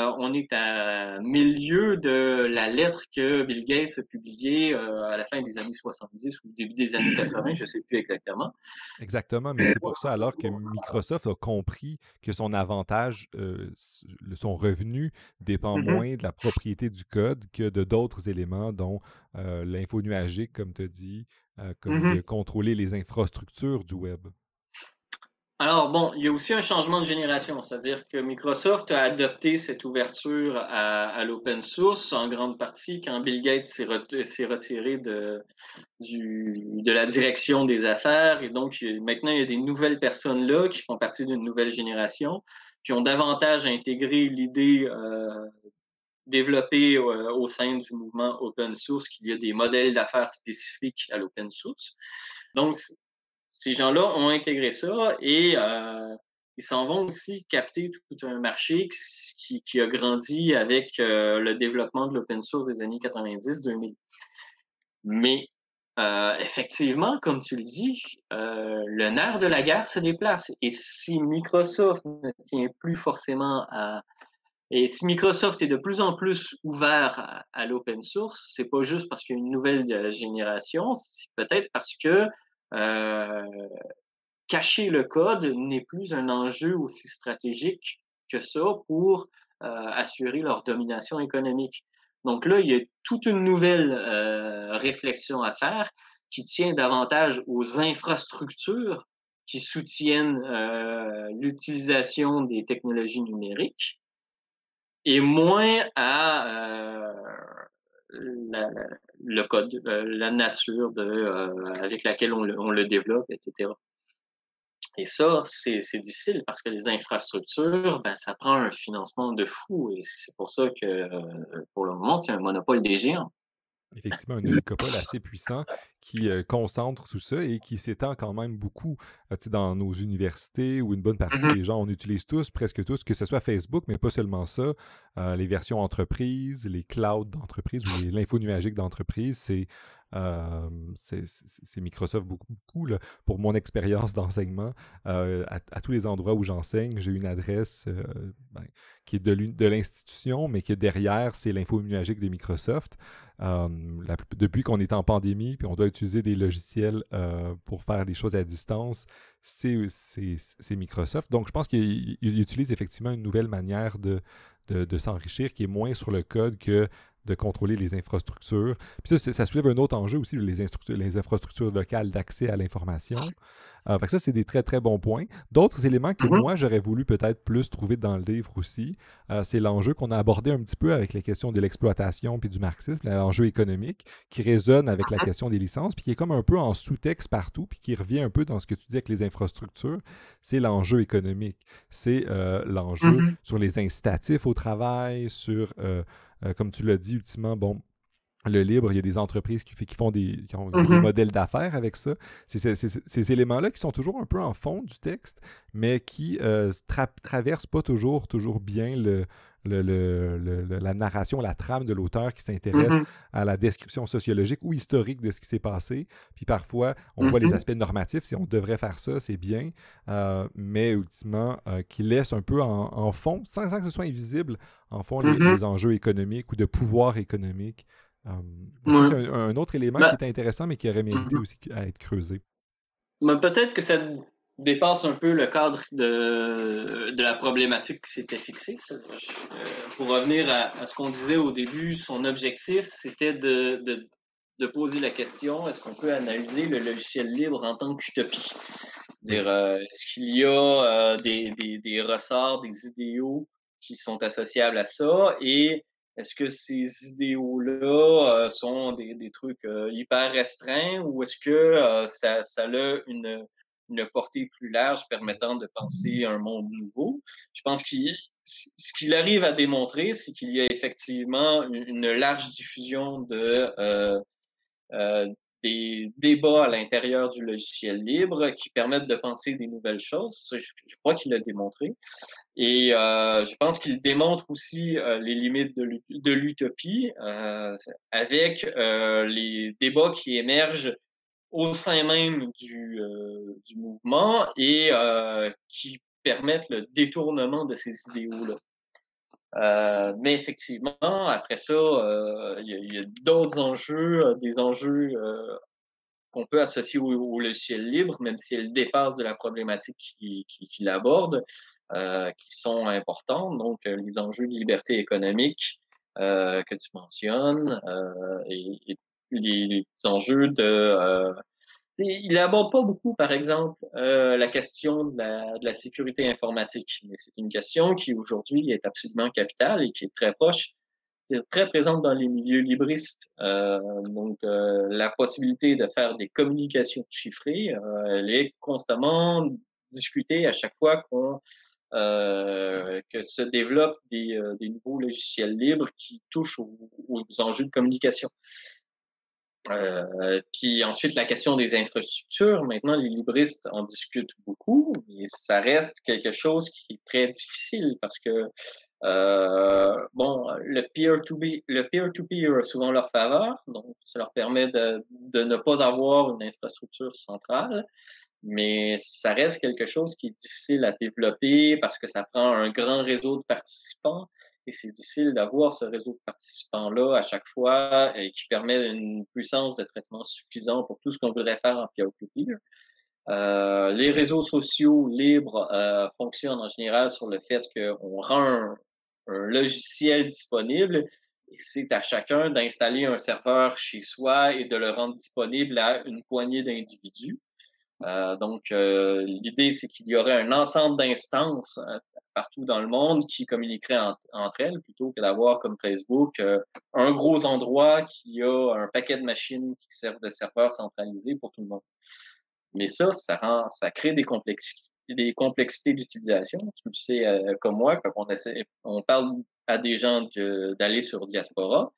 euh, on est à milieu de la lettre que Bill Gates a publiée euh, à la fin des années 70 ou début des années 80, je ne sais plus exactement. Exactement, mais c'est pour ça alors que Microsoft a compris que son avantage, euh, son revenu dépend Mhm. moins de la propriété du code que de d'autres éléments, dont euh, l'info nuagique, comme tu as dit, euh, comme Mhm. de contrôler les infrastructures du web. Alors bon, il y a aussi un changement de génération, c'est-à-dire que Microsoft a adopté cette ouverture à, l'open source en grande partie quand Bill Gates s'est re- s'est retiré de, la direction des affaires. Et donc maintenant, il y a des nouvelles personnes là qui font partie d'une nouvelle génération, qui ont davantage intégré l'idée euh, développée euh, au sein du mouvement open source, qu'il y a des modèles d'affaires spécifiques à l'open source. Donc, ces gens-là ont intégré ça et euh, ils s'en vont aussi capter tout un marché qui, qui a grandi avec euh, le développement de l'open source des années 90-2000. Mais euh, effectivement, comme tu le dis, le nerf de la guerre se déplace. Et si Microsoft ne tient plus forcément à... Et si Microsoft est de plus en plus ouvert à, l'open source, c'est pas juste parce qu'il y a une nouvelle génération, c'est peut-être parce que cacher le code n'est plus un enjeu aussi stratégique que ça pour euh, assurer leur domination économique. Donc là, il y a toute une nouvelle euh, réflexion à faire qui tient davantage aux infrastructures qui soutiennent euh, l'utilisation des technologies numériques et moins à euh, la, le code, euh, la nature de, euh, avec laquelle on le, développe, etc. Et ça, c'est difficile parce que les infrastructures, ben, ça prend un financement de fou. Et c'est pour ça que, euh, pour le moment, c'est un monopole des géants. Effectivement, un oligopole assez puissant qui euh, concentre tout ça et qui s'étend quand même beaucoup euh, dans nos universités où une bonne partie Mhm. des gens, on utilise tous, presque tous, que ce soit Facebook, mais pas seulement ça, euh, les versions entreprises, les clouds d'entreprise ou les- l'info nuagique d'entreprise, c'est c'est Microsoft beaucoup, beaucoup pour mon expérience d'enseignement. À, tous les endroits où j'enseigne, j'ai une adresse ben, qui est de l'institution, mais qui derrière, c'est l'info immunologique de Microsoft. depuis qu'on est en pandémie, puis on doit utiliser des logiciels pour faire des choses à distance, c'est Microsoft. Donc, je pense qu'il utilise effectivement une nouvelle manière de, de s'enrichir qui est moins sur le code que de contrôler les infrastructures. Puis ça, ça soulève un autre enjeu aussi, les, les infrastructures locales d'accès à l'information. Euh, fait que ça, c'est des très, très bons points. D'autres éléments que mm-hmm. moi, j'aurais voulu peut-être plus trouver dans le livre aussi, euh, c'est l'enjeu qu'on a abordé un petit peu avec les questions de l'exploitation puis du marxisme, l'enjeu économique, qui résonne avec la mm-hmm. question des licences, puis qui est comme un peu en sous-texte partout, puis qui revient un peu dans ce que tu dis avec les infrastructures, c'est l'enjeu économique. C'est euh, l'enjeu mm-hmm. sur les incitatifs au travail, sur euh, comme tu l'as dit, ultimement, bon, le libre, il y a des entreprises qui, qui font des, ont des mm-hmm. modèles d'affaires avec ça. C'est ces éléments-là qui sont toujours un peu en fond du texte, mais qui euh, traversent pas toujours, toujours bien le, la narration, la trame de l'auteur qui s'intéresse mm-hmm. à la description sociologique ou historique de ce qui s'est passé. Puis parfois, on voit les mm-hmm. aspects normatifs, si on devrait faire ça, c'est bien, euh, mais ultimement, euh, qui laisse un peu en, fond, sans, que ce soit invisible, en fond, les, mm-hmm. enjeux économiques ou de pouvoir économique. Euh, c'est un, autre élément bah qui est intéressant, mais qui aurait mérité aussi à être creusé. Peut-être que ça dépasse un peu le cadre de, de la problématique qui s'était fixée. Euh, pour revenir à, ce qu'on disait au début, son objectif, c'était de, de, de, poser la question, est-ce qu'on peut analyser le logiciel libre en tant qu'utopie? euh, est-ce qu'il y a euh, des, des, des, ressorts, des idéaux qui sont associables à ça? Et est-ce que ces idéaux-là sont des, des trucs hyper restreints ou est-ce que ça, ça a une, une portée plus large permettant de penser un monde nouveau? Je pense qu'il ce qu'il arrive à démontrer, c'est qu'il y a effectivement une, large diffusion de euh, euh, des débats à l'intérieur du logiciel libre qui permettent de penser des nouvelles choses. je, crois qu'il l'a démontré. Et euh, je pense qu'il démontre aussi les limites de l'utopie avec les débats qui émergent au sein même du, euh, mouvement et euh, qui permettent le détournement de ces idéaux-là. Euh, mais effectivement, après ça, il y a, d'autres enjeux, des enjeux qu'on peut associer au, logiciel libre, même si elles dépassent de la problématique qu'il qui, aborde, qui sont importantes. Donc, les enjeux de liberté économique que tu mentionnes et, et les, enjeux de... Euh, il n'aborde pas beaucoup, par exemple, euh, la question de la, sécurité informatique. Mais c'est une question qui, aujourd'hui, est absolument capitale et qui est très proche, très présente dans les milieux libristes. Euh, donc, la possibilité de faire des communications chiffrées, elle est constamment discutée à chaque fois qu'on que se développent des, nouveaux logiciels libres qui touchent aux enjeux de communication. Euh, puis ensuite, la question des infrastructures. Maintenant, les libristes en discutent beaucoup, mais ça reste quelque chose qui est très difficile parce que, euh, bon, le peer-to-peer peer -peer a souvent leur faveur, donc ça leur permet de, de ne pas avoir une infrastructure centrale, mais ça reste quelque chose qui est difficile à développer parce que ça prend un grand réseau de participants et c'est difficile d'avoir ce réseau de participants-là à chaque fois et qui permet une puissance de traitement suffisant pour tout ce qu'on voudrait faire en peer-to-peer. Euh, les réseaux sociaux libres euh, fonctionnent en général sur le fait qu'on rend un, logiciel disponible et c'est à chacun d'installer un serveur chez soi et de le rendre disponible à une poignée d'individus. Euh, donc, euh, l'idée, c'est qu'il y aurait un ensemble d'instances partout dans le monde qui communiqueraient entre elles plutôt que d'avoir comme Facebook euh, un gros endroit qui a un paquet de machines qui servent de serveurs centralisés pour tout le monde. Mais ça, ça rend, ça crée des complexités des complexités d'utilisation. Tu le sais euh, comme moi, quand on, essaie, on parle à des gens d'aller sur Diaspora,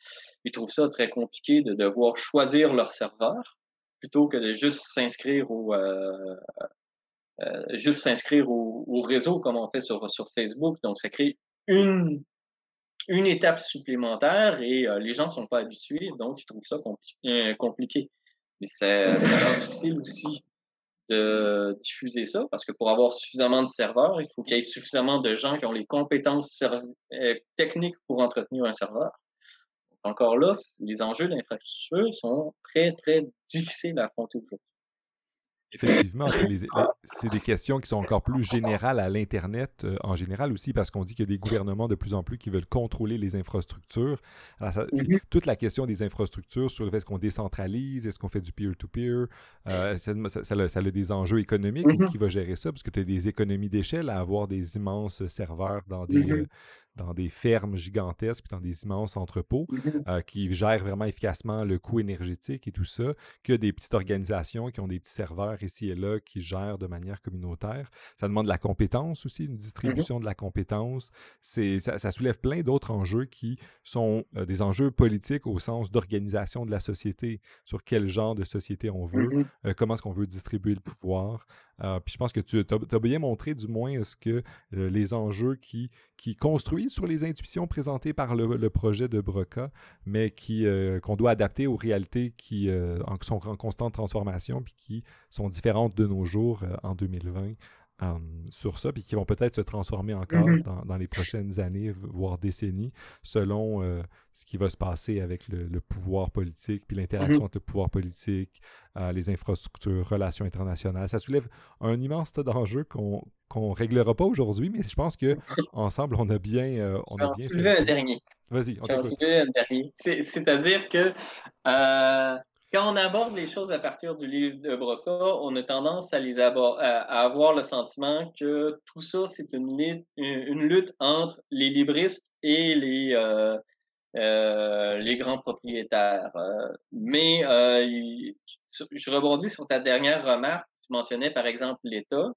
ils trouvent ça très compliqué de devoir choisir leur serveur plutôt que de juste s'inscrire au, euh, euh, juste s'inscrire au, réseau comme on fait sur, sur Facebook. Donc, ça crée une, une étape supplémentaire et les gens ne sont pas habitués, donc ils trouvent ça compliqué. Mais ça, rend difficile aussi de diffuser ça, parce que pour avoir suffisamment de serveurs, il faut qu'il y ait suffisamment de gens qui ont les compétences euh, techniques pour entretenir un serveur. Encore là, les enjeux d'infrastructure sont très, très difficiles à affronter aujourd'hui. Effectivement, c'est des questions qui sont encore plus générales à l'Internet euh, en général aussi, parce qu'on dit qu'il y a des gouvernements de plus en plus qui veulent contrôler les infrastructures. Alors, mm-hmm. Toute la question des infrastructures sur le fait qu'on décentralise, est-ce qu'on fait du peer-to-peer, euh, ça, a, des enjeux économiques. Mm-hmm. Qui va gérer ça? Parce que tu as des économies d'échelle à avoir des immenses serveurs dans des, mm-hmm. euh, dans des fermes gigantesques, puis dans des immenses entrepôts mm-hmm. euh, qui gèrent vraiment efficacement le coût énergétique et tout ça, que des petites organisations qui ont des petits serveurs ici et là qui gèrent de manière communautaire. Ça demande de la compétence aussi, une mm-hmm. distribution de la compétence. C'est, ça, soulève plein d'autres enjeux qui sont euh, des enjeux politiques au sens d'organisation de la société, sur quel genre de société on veut, mm-hmm. euh, comment est-ce qu'on veut distribuer le pouvoir. puis je pense que tu as, bien montré du moins ce que les enjeux qui, qui construisent sur les intuitions présentées par le, projet de Broca, mais qui euh, qu'on doit adapter aux réalités qui euh, sont en constante transformation puis qui sont différentes de nos jours euh, en 2020 sur ça, puis qui vont peut-être se transformer encore mm-hmm. dans, les prochaines années, voire décennies, selon ce qui va se passer avec le, pouvoir politique, puis l'interaction mm-hmm. entre le pouvoir politique, les infrastructures, relations internationales. Ça soulève un immense tas d'enjeux qu'on qu'on réglera pas aujourd'hui, mais je pense que ensemble on a bien, euh, on a bien fait. un dernier. Vas-y, on un dernier. C'est-à-dire que euh, quand on aborde les choses à partir du livre de Broca, on a tendance à les à avoir le sentiment que tout ça c'est une, une, lutte entre les libristes et les euh, les grands propriétaires. mais je rebondis sur ta dernière remarque. Tu mentionnais par exemple l'État.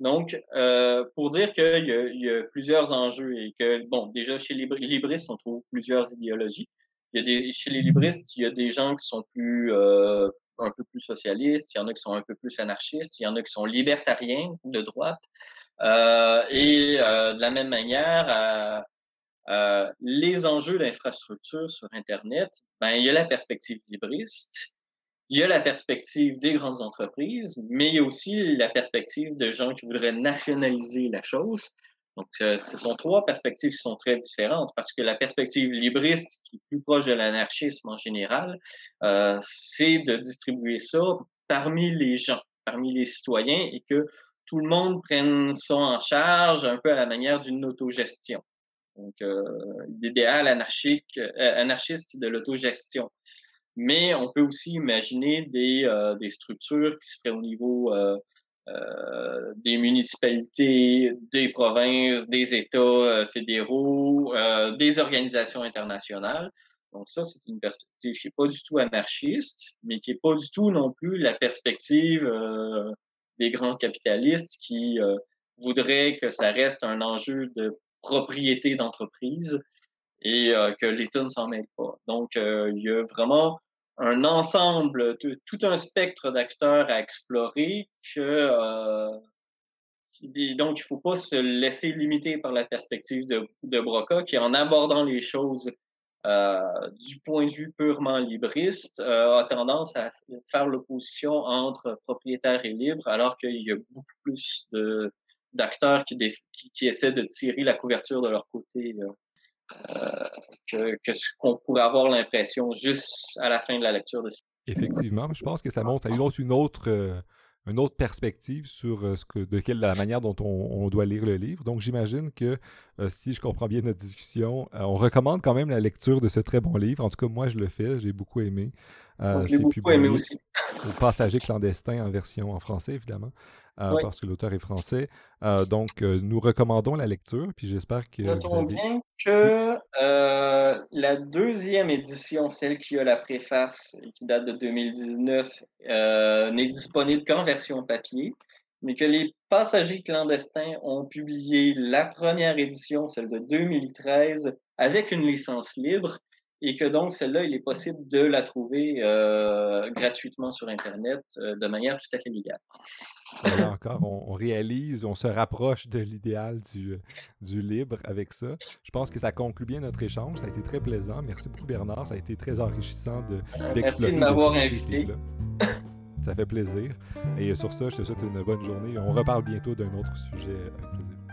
Donc, euh, pour dire qu'il y, y, a plusieurs enjeux et que, bon, déjà chez les libristes, on trouve plusieurs idéologies. Il y a des, chez les libristes, il y a des gens qui sont plus, euh, un peu plus socialistes, il y en a qui sont un peu plus anarchistes, il y en a qui sont libertariens de droite. Euh, et euh, de la même manière, les enjeux d'infrastructure sur Internet, ben, il y a la perspective libriste, il y a la perspective des grandes entreprises, mais il y a aussi la perspective de gens qui voudraient nationaliser la chose. Donc, euh, ce sont trois perspectives qui sont très différentes parce que la perspective libriste, qui est plus proche de l'anarchisme en général, euh, c'est de distribuer ça parmi les gens, parmi les citoyens et que tout le monde prenne ça en charge un peu à la manière d'une autogestion. Donc, euh, l'idéal anarchique, euh, anarchiste de l'autogestion mais on peut aussi imaginer des, euh, des structures qui se feraient au niveau euh, euh, des municipalités, des provinces, des États fédéraux, des organisations internationales. Donc ça, c'est une perspective qui n'est pas du tout anarchiste, mais qui n'est pas du tout non plus la perspective des grands capitalistes qui voudraient que ça reste un enjeu de propriété d'entreprise et que l'État ne s'en mêle pas. Donc, il y a vraiment un ensemble, tout un spectre d'acteurs à explorer que euh, donc il faut pas se laisser limiter par la perspective de, de Broca qui en abordant les choses euh, du point de vue purement libriste euh, a tendance à faire l'opposition entre propriétaires et libres alors qu'il y a beaucoup plus de d'acteurs qui, qui, qui, essaient de tirer la couverture de leur côté que, que ce qu'on pourrait avoir l'impression juste à la fin de la lecture de Effectivement, je pense que ça montre une autre, une autre, euh, une autre perspective sur euh, ce que, de quelle, la manière dont on, doit lire le livre. Donc, j'imagine que euh, si je comprends bien notre discussion, on recommande quand même la lecture de ce très bon livre. En tout cas, moi, je le fais, j'ai beaucoup aimé. j'ai beaucoup aimé aussi. Au Passager clandestin en version en français, évidemment. Euh, parce que l'auteur est français. Euh, donc, euh, nous recommandons la lecture, puis j'espère que. Notons bien que la deuxième édition, celle qui a la préface et qui date de 2019, n'est disponible qu'en version papier, mais que les passagers clandestins ont publié la première édition, celle de 2013, avec une licence libre et que donc celle-là, il est possible de la trouver euh, gratuitement sur Internet euh, de manière tout à fait légale. Là encore, on, réalise, on se rapproche de l'idéal du, du libre avec ça. Je pense que ça conclut bien notre échange. Ça a été très plaisant. Merci beaucoup, Bernard. Ça a été très enrichissant d'explorer. De, Merci de m'avoir invité. Ça fait plaisir. Et sur ça, je te souhaite une bonne journée. On reparle bientôt d'un autre sujet avec plaisir.